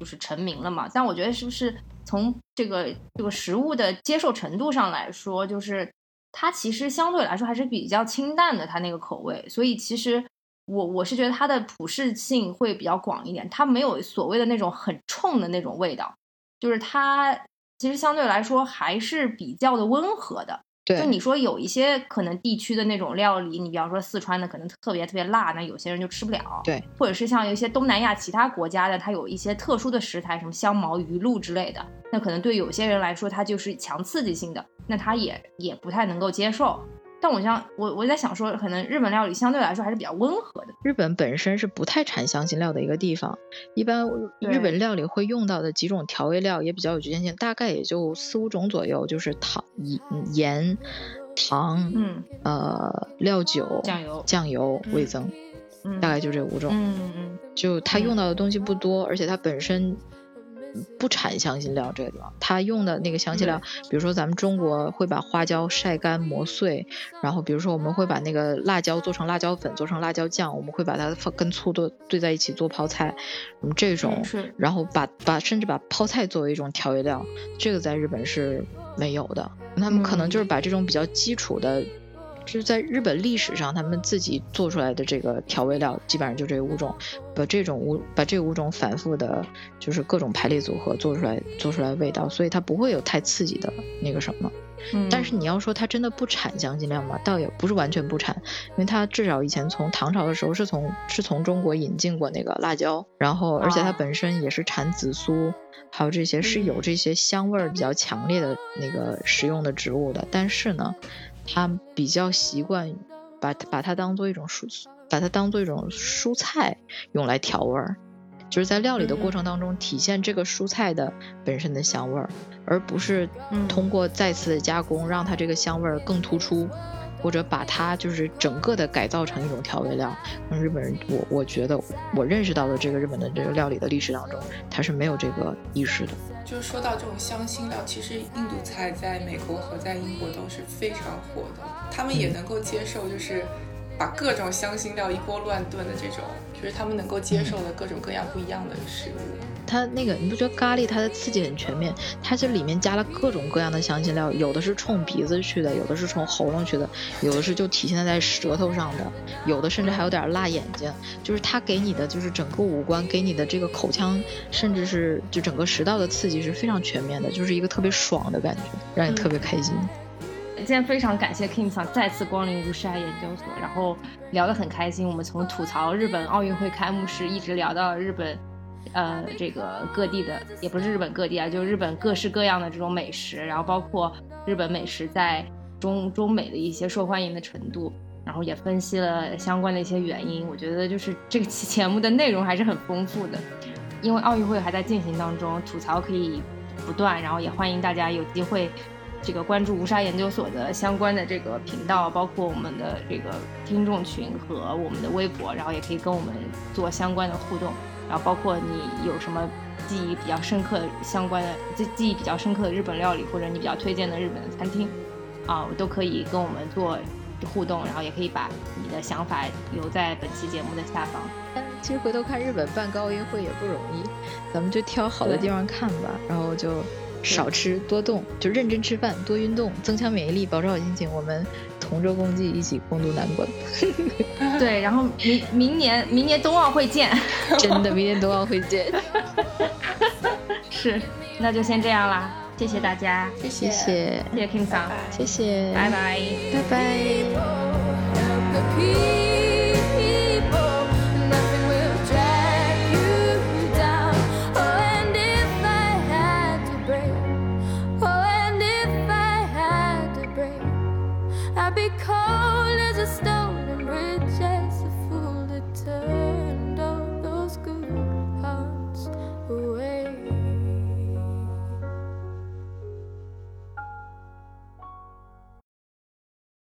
就是成名了嘛。但我觉得是不是从这个这个食物的接受程度上来说，就是它其实相对来说还是比较清淡的，它那个口味。所以其实我我是觉得它的普适性会比较广一点，它没有所谓的那种很冲的那种味道，就是它。其实相对来说还是比较的温和的。对，就你说有一些可能地区的那种料理，你比方说四川的可能特别特别辣，那有些人就吃不了。对，或者是像有一些东南亚其他国家的，它有一些特殊的食材，什么香茅、鱼露之类的，那可能对有些人来说它就是强刺激性的，那他也也不太能够接受。但我想，我我在想说，可能日本料理相对来说还是比较温和的。日本本身是不太产香辛料的一个地方，一般日本料理会用到的几种调味料也比较有局限性，大概也就四五种左右，就是糖、盐、糖，嗯，呃，料酒、酱油、酱油、味增，大概就这五种。嗯嗯，就它用到的东西不多，而且它本身。不产香辛料这个地方，它用的那个香辛料，比如说咱们中国会把花椒晒干磨碎，然后比如说我们会把那个辣椒做成辣椒粉，做成辣椒酱，我们会把它放跟醋都兑在一起做泡菜，嗯，这种，然后把把甚至把泡菜作为一种调味料，这个在日本是没有的，他们可能就是把这种比较基础的。就是在日本历史上，他们自己做出来的这个调味料，基本上就这五种，把这种五把这五种反复的，就是各种排列组合做出来，做出来味道，所以它不会有太刺激的那个什么。但是你要说它真的不产香辛料吗？倒也不是完全不产，因为它至少以前从唐朝的时候是从是从中国引进过那个辣椒，然后而且它本身也是产紫苏，还有这些是有这些香味儿比较强烈的那个食用的植物的，但是呢。他比较习惯把把它当做一种蔬，把它当做一种蔬菜用来调味儿，就是在料理的过程当中体现这个蔬菜的本身的香味儿，而不是通过再次的加工让它这个香味儿更突出，或者把它就是整个的改造成一种调味料。日本人，我我觉得我认识到的这个日本的这个料理的历史当中，他是没有这个意识的。就是说到这种香辛料，其实印度菜在美国和在英国都是非常火的，他们也能够接受，就是把各种香辛料一锅乱炖的这种，就是他们能够接受的各种各样不一样的食物。它那个你不觉得咖喱它的刺激很全面？它这里面加了各种各样的香辛料，有的是冲鼻子去的，有的是冲喉咙去的，有的是就体现在舌头上的，有的甚至还有点辣眼睛。就是它给你的就是整个五官给你的这个口腔，甚至是就整个食道的刺激是非常全面的，就是一个特别爽的感觉，让你特别开心。今天非常感谢 King 再次光临无沙研究所，然后聊得很开心。我们从吐槽日本奥运会开幕式一直聊到日本。呃，这个各地的也不是日本各地啊，就日本各式各样的这种美食，然后包括日本美食在中中美的一些受欢迎的程度，然后也分析了相关的一些原因。我觉得就是这个期节目的内容还是很丰富的，因为奥运会还在进行当中，吐槽可以不断，然后也欢迎大家有机会这个关注无沙研究所的相关的这个频道，包括我们的这个听众群和我们的微博，然后也可以跟我们做相关的互动。然后包括你有什么记忆比较深刻的相关的记记忆比较深刻的日本料理，或者你比较推荐的日本的餐厅，啊，都可以跟我们做互动，然后也可以把你的想法留在本期节目的下方。其实回头看日本办个奥运会也不容易，咱们就挑好的地方看吧，然后就少吃多动，就认真吃饭，多运动，增强免疫力，保持好心情。我们同舟共济，一起共度难关。<laughs> 对，然后明明年明年冬奥会见，<laughs> 真的，明年冬奥会见。<laughs> 是，那就先这样啦，谢谢大家，谢谢谢，谢谢 King 桑，谢谢，拜拜，拜拜。